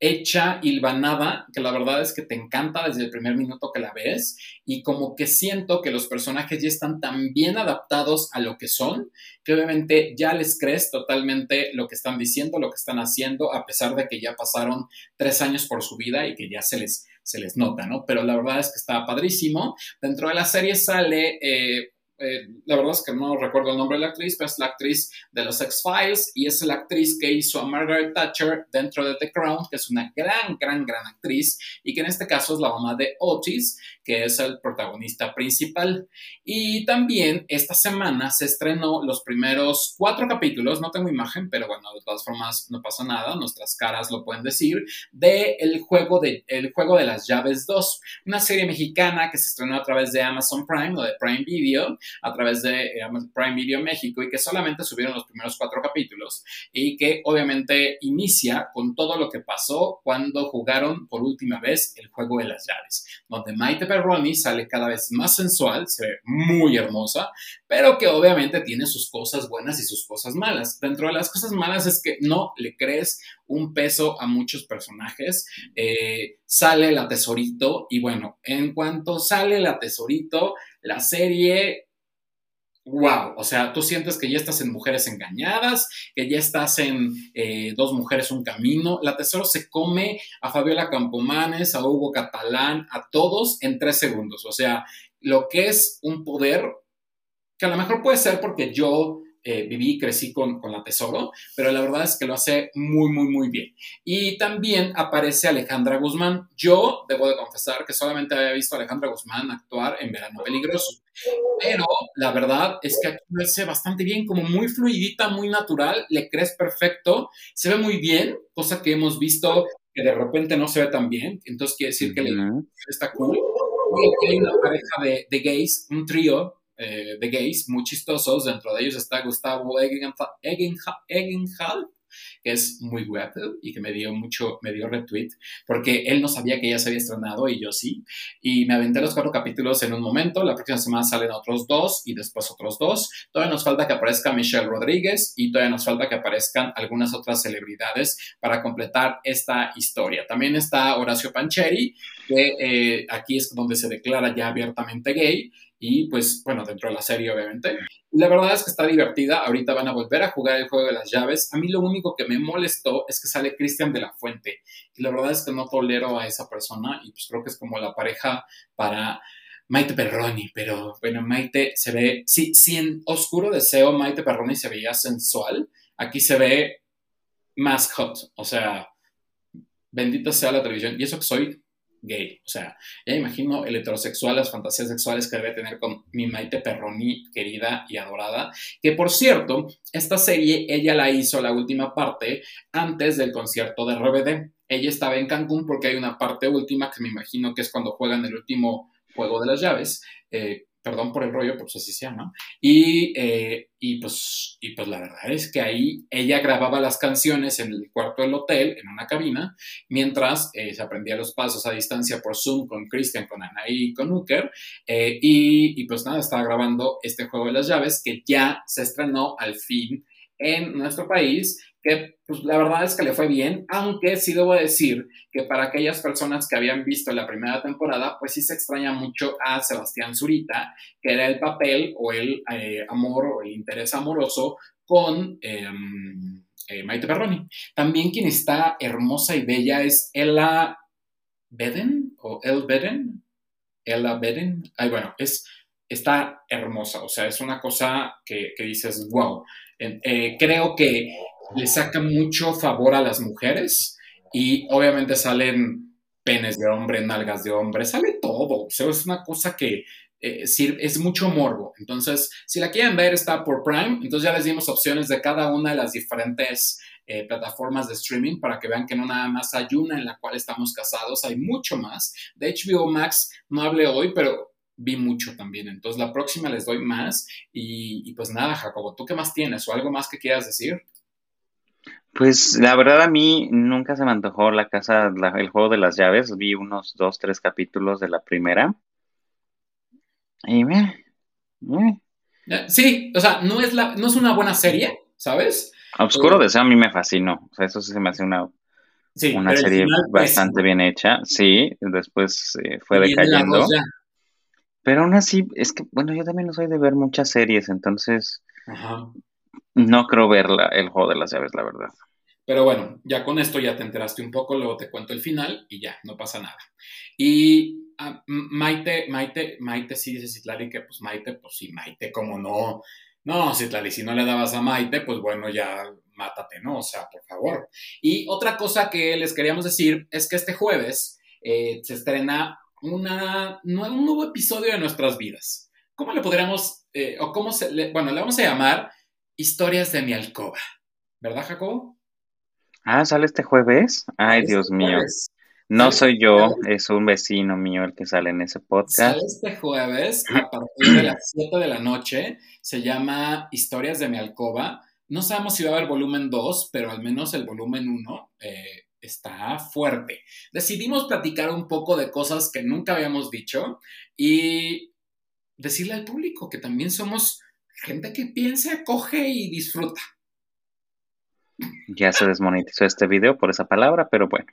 [SPEAKER 1] hecha, hilvanada, que la verdad es que te encanta desde el primer minuto que la ves y como que siento que los personajes ya están tan bien adaptados a lo que son, que obviamente ya les crees totalmente lo que están diciendo, lo que están haciendo, a pesar de que ya pasaron tres años por su vida y que ya se les, se les nota, ¿no? Pero la verdad es que está padrísimo. Dentro de la serie sale... Eh, eh, la verdad es que no recuerdo el nombre de la actriz, pero es la actriz de los X-Files y es la actriz que hizo a Margaret Thatcher dentro de The Crown, que es una gran, gran, gran actriz y que en este caso es la mamá de Otis, que es el protagonista principal. Y también esta semana se estrenó los primeros cuatro capítulos, no tengo imagen, pero bueno, de todas formas no pasa nada, nuestras caras lo pueden decir, de el juego de, el juego de las llaves 2, una serie mexicana que se estrenó a través de Amazon Prime o de Prime Video a través de Prime Video México y que solamente subieron los primeros cuatro capítulos y que obviamente inicia con todo lo que pasó cuando jugaron por última vez el juego de las llaves, donde Maite Perroni sale cada vez más sensual, se ve muy hermosa, pero que obviamente tiene sus cosas buenas y sus cosas malas. Dentro de las cosas malas es que no le crees un peso a muchos personajes. Eh, sale la tesorito y bueno, en cuanto sale la tesorito, la serie wow, o sea, tú sientes que ya estás en Mujeres Engañadas, que ya estás en eh, Dos Mujeres, Un Camino. La Tesoro se come a Fabiola Campomanes, a Hugo Catalán, a todos en tres segundos. O sea, lo que es un poder que a lo mejor puede ser porque yo eh, viví y crecí con, con, la Tesoro, pero la verdad es que lo hace muy, muy, muy bien. Y también aparece Alejandra Guzmán. Yo debo de confesar que solamente había visto a Alejandra Guzmán actuar en Verano Peligroso, pero la verdad es que aquí lo hace bastante bien, como muy fluidita, muy natural, le crees perfecto, se ve muy bien, cosa que hemos visto que de repente no se ve tan bien, entonces quiere decir que le está cool. Y aquí hay una pareja de, de gays, un trío eh, de gays muy chistosos. Dentro de ellos está Gustavo Egenhal, que es muy guapo y que me dio mucho, me dio retweet, porque él no sabía que ya se había estrenado y yo sí. Y me aventé los cuatro capítulos en un momento. La próxima semana salen otros dos y después otros dos. Todavía nos falta que aparezca Michelle Rodríguez y todavía nos falta que aparezcan algunas otras celebridades para completar esta historia. También está Horacio Pancheri, que eh, aquí es donde se declara ya abiertamente gay y pues bueno, dentro de la serie obviamente. La verdad es que está divertida, ahorita van a volver a jugar el juego de las llaves. A mí lo único que me molestó es que sale Cristian de la Fuente y la verdad es que no tolero a esa persona y pues creo que es como la pareja para Maite Perroni, pero bueno, Maite se ve, sí, sí en Oscuro Deseo Maite Perroni se veía sensual, aquí se ve más hot. O sea, bendita sea la televisión. Y eso que soy gay. O sea, ya imagino el heterosexual, las fantasías sexuales que debe tener con mi Maite Perroni, querida y adorada. Que por cierto, esta serie ella la hizo la última parte antes del concierto de RBD. Ella estaba en Cancún porque hay una parte última que me imagino que es cuando juegan el último juego de las llaves. Eh, perdón por el rollo, por eso así se llama. Y, eh, y, pues, y pues la verdad es que ahí ella grababa las canciones en el cuarto del hotel, en una cabina, mientras eh, se aprendía los pasos a distancia por Zoom con Christian, con Anaí y con Uker. Eh, y, y pues nada, estaba grabando este juego de las llaves que ya se estrenó al fin en nuestro país que pues, la verdad es que le fue bien, aunque sí debo decir que para aquellas personas que habían visto la primera temporada, pues sí se extraña mucho a Sebastián Zurita, que era el papel o el eh, amor o el interés amoroso con em, eh, Maite Perroni. También quien está hermosa y bella es Ella Beden o El Beden. Ella Beden. Ay, bueno, es, está hermosa, o sea, es una cosa que, dices, wow. Eh, creo que le saca mucho favor a las mujeres y obviamente salen penes de hombre, nalgas de hombre, sale todo. O sea, es una cosa que eh, es mucho morbo. Entonces, si la quieren ver, está por Prime. Entonces ya les dimos opciones de cada una de las diferentes eh, plataformas de streaming para que vean que no nada más hay una en la cual estamos casados, hay mucho más. De HBO Max no hablé hoy, pero vi mucho también. Entonces la próxima les doy más. Y, y pues nada, Jacobo, ¿tú qué más tienes o algo más que quieras decir?
[SPEAKER 2] Pues la verdad a mí nunca se me antojó la casa, el juego de las llaves. Vi unos dos, tres capítulos de la primera. Y me,
[SPEAKER 1] eh, Sí, o sea, no es, la, no es una buena serie, ¿sabes?
[SPEAKER 2] Oscuro eh, Deseo a mí me fascinó. O sea, eso sí se me hace una, una serie bastante bien hecha. Sí, después eh, fue decayendo. Pero aún así, es que, bueno, yo también no soy de ver muchas series, entonces no creo ver el juego de las llaves, la verdad.
[SPEAKER 1] Pero bueno, ya con esto ya te enteraste un poco, luego te cuento el final y ya, no pasa nada. Y ah, Maite, Maite, Maite sí dice Citlali que pues Maite, pues sí, Maite, como no, no, Citlali, si no le dabas a Maite, pues bueno, ya mátate, ¿no? O sea, por favor. Y otra cosa que les queríamos decir es que este jueves eh, se estrena una, un nuevo episodio de nuestras vidas. ¿Cómo le podríamos, eh, o cómo se, le, bueno, le vamos a llamar Historias de mi alcoba, ¿verdad, Jacobo?
[SPEAKER 2] Ah, sale este jueves. Ay, este Dios mío. No soy este yo, es un vecino mío el que sale en ese podcast.
[SPEAKER 1] Sale este jueves a partir de las 7 de la noche. Se llama Historias de mi alcoba. No sabemos si va a haber volumen 2, pero al menos el volumen 1 eh, está fuerte. Decidimos platicar un poco de cosas que nunca habíamos dicho y decirle al público que también somos gente que piensa, coge y disfruta.
[SPEAKER 2] Ya se desmonetizó este video por esa palabra, pero bueno.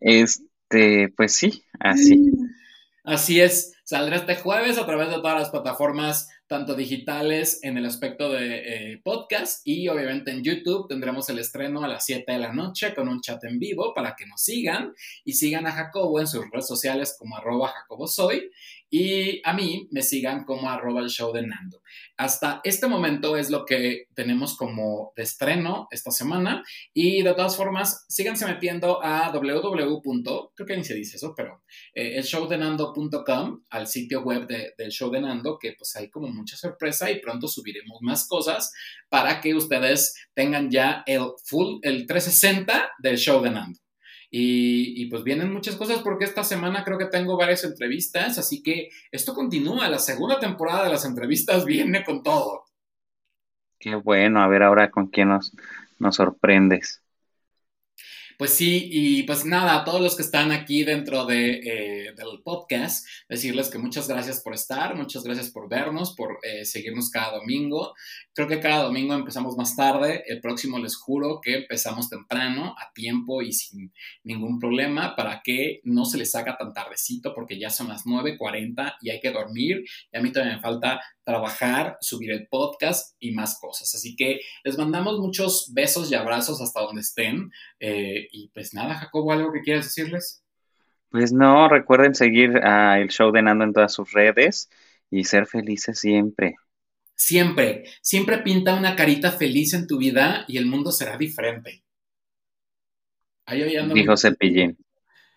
[SPEAKER 2] Este, pues sí, así.
[SPEAKER 1] Así es, saldrá este jueves a través de todas las plataformas, tanto digitales en el aspecto de eh, podcast y obviamente en YouTube tendremos el estreno a las 7 de la noche con un chat en vivo para que nos sigan y sigan a Jacobo en sus redes sociales como arroba jacobosoy y a mí me sigan como arroba el show de Nando. Hasta este momento es lo que tenemos como de estreno esta semana y de todas formas síganse metiendo a www. creo que ni se dice eso, pero eh, el showdenando.com al sitio web del show de Nando que pues hay como mucha sorpresa y pronto subiremos más cosas para que ustedes tengan ya el full, el 360 del show de Nando. Y, pues vienen muchas cosas porque esta semana creo que tengo varias entrevistas, así que esto continúa. La segunda temporada de las entrevistas viene con todo.
[SPEAKER 2] Qué bueno, a ver ahora con quién nos, nos sorprendes.
[SPEAKER 1] Pues sí, y pues nada, a todos los que están aquí dentro de, eh, del podcast, decirles que muchas gracias por estar, muchas gracias por vernos, por eh, seguirnos cada domingo. Creo que cada domingo empezamos más tarde, el próximo les juro que empezamos temprano, a tiempo y sin ningún problema, para que no se les haga tan tardecito, porque ya son las 9.40 y hay que dormir, y a mí también me falta trabajar, subir el podcast y más cosas. Así que les mandamos muchos besos y abrazos hasta donde estén. Eh, y pues nada, Jacobo, ¿algo que quieras decirles?
[SPEAKER 2] Pues no, recuerden seguir el show de Nando en todas sus redes y ser felices siempre.
[SPEAKER 1] Siempre, siempre pinta una carita feliz en tu vida y el mundo será diferente. Ahí, ando
[SPEAKER 2] Dijo Cepillín.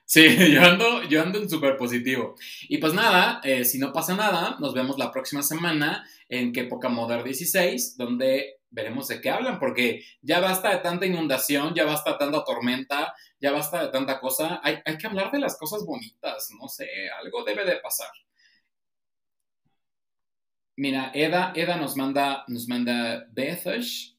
[SPEAKER 1] Sí, yo ando, yo ando en súper positivo. Y pues nada, eh, si no pasa nada, nos vemos la próxima semana en Que Poca Modern 16, donde veremos de qué hablan, porque ya basta de tanta inundación, ya basta de tanta tormenta, ya basta de tanta cosa. Hay, hay que hablar de las cosas bonitas, no sé, algo debe de pasar. Mira, Eda, Eda nos manda, nos manda besos.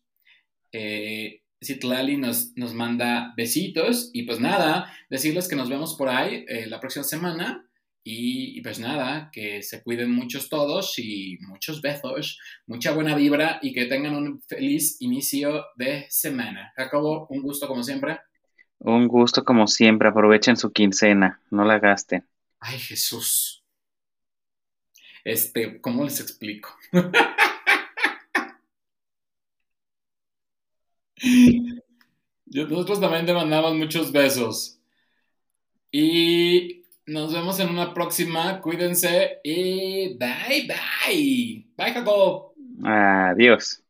[SPEAKER 1] Eh, Citlali nos, nos manda besitos. Y pues nada, decirles que nos vemos por ahí eh, la próxima semana. Y, pues nada, que se cuiden muchos todos y muchos besos, mucha buena vibra y que tengan un feliz inicio de semana. Jacobo, un gusto como siempre.
[SPEAKER 2] Un gusto como siempre. Aprovechen su quincena, no la gasten.
[SPEAKER 1] Ay, Jesús. Este, ¿cómo les explico? Nosotros también te mandamos muchos besos. Y nos vemos en una próxima. Cuídense y bye bye. Bye, Jacob.
[SPEAKER 2] Adiós.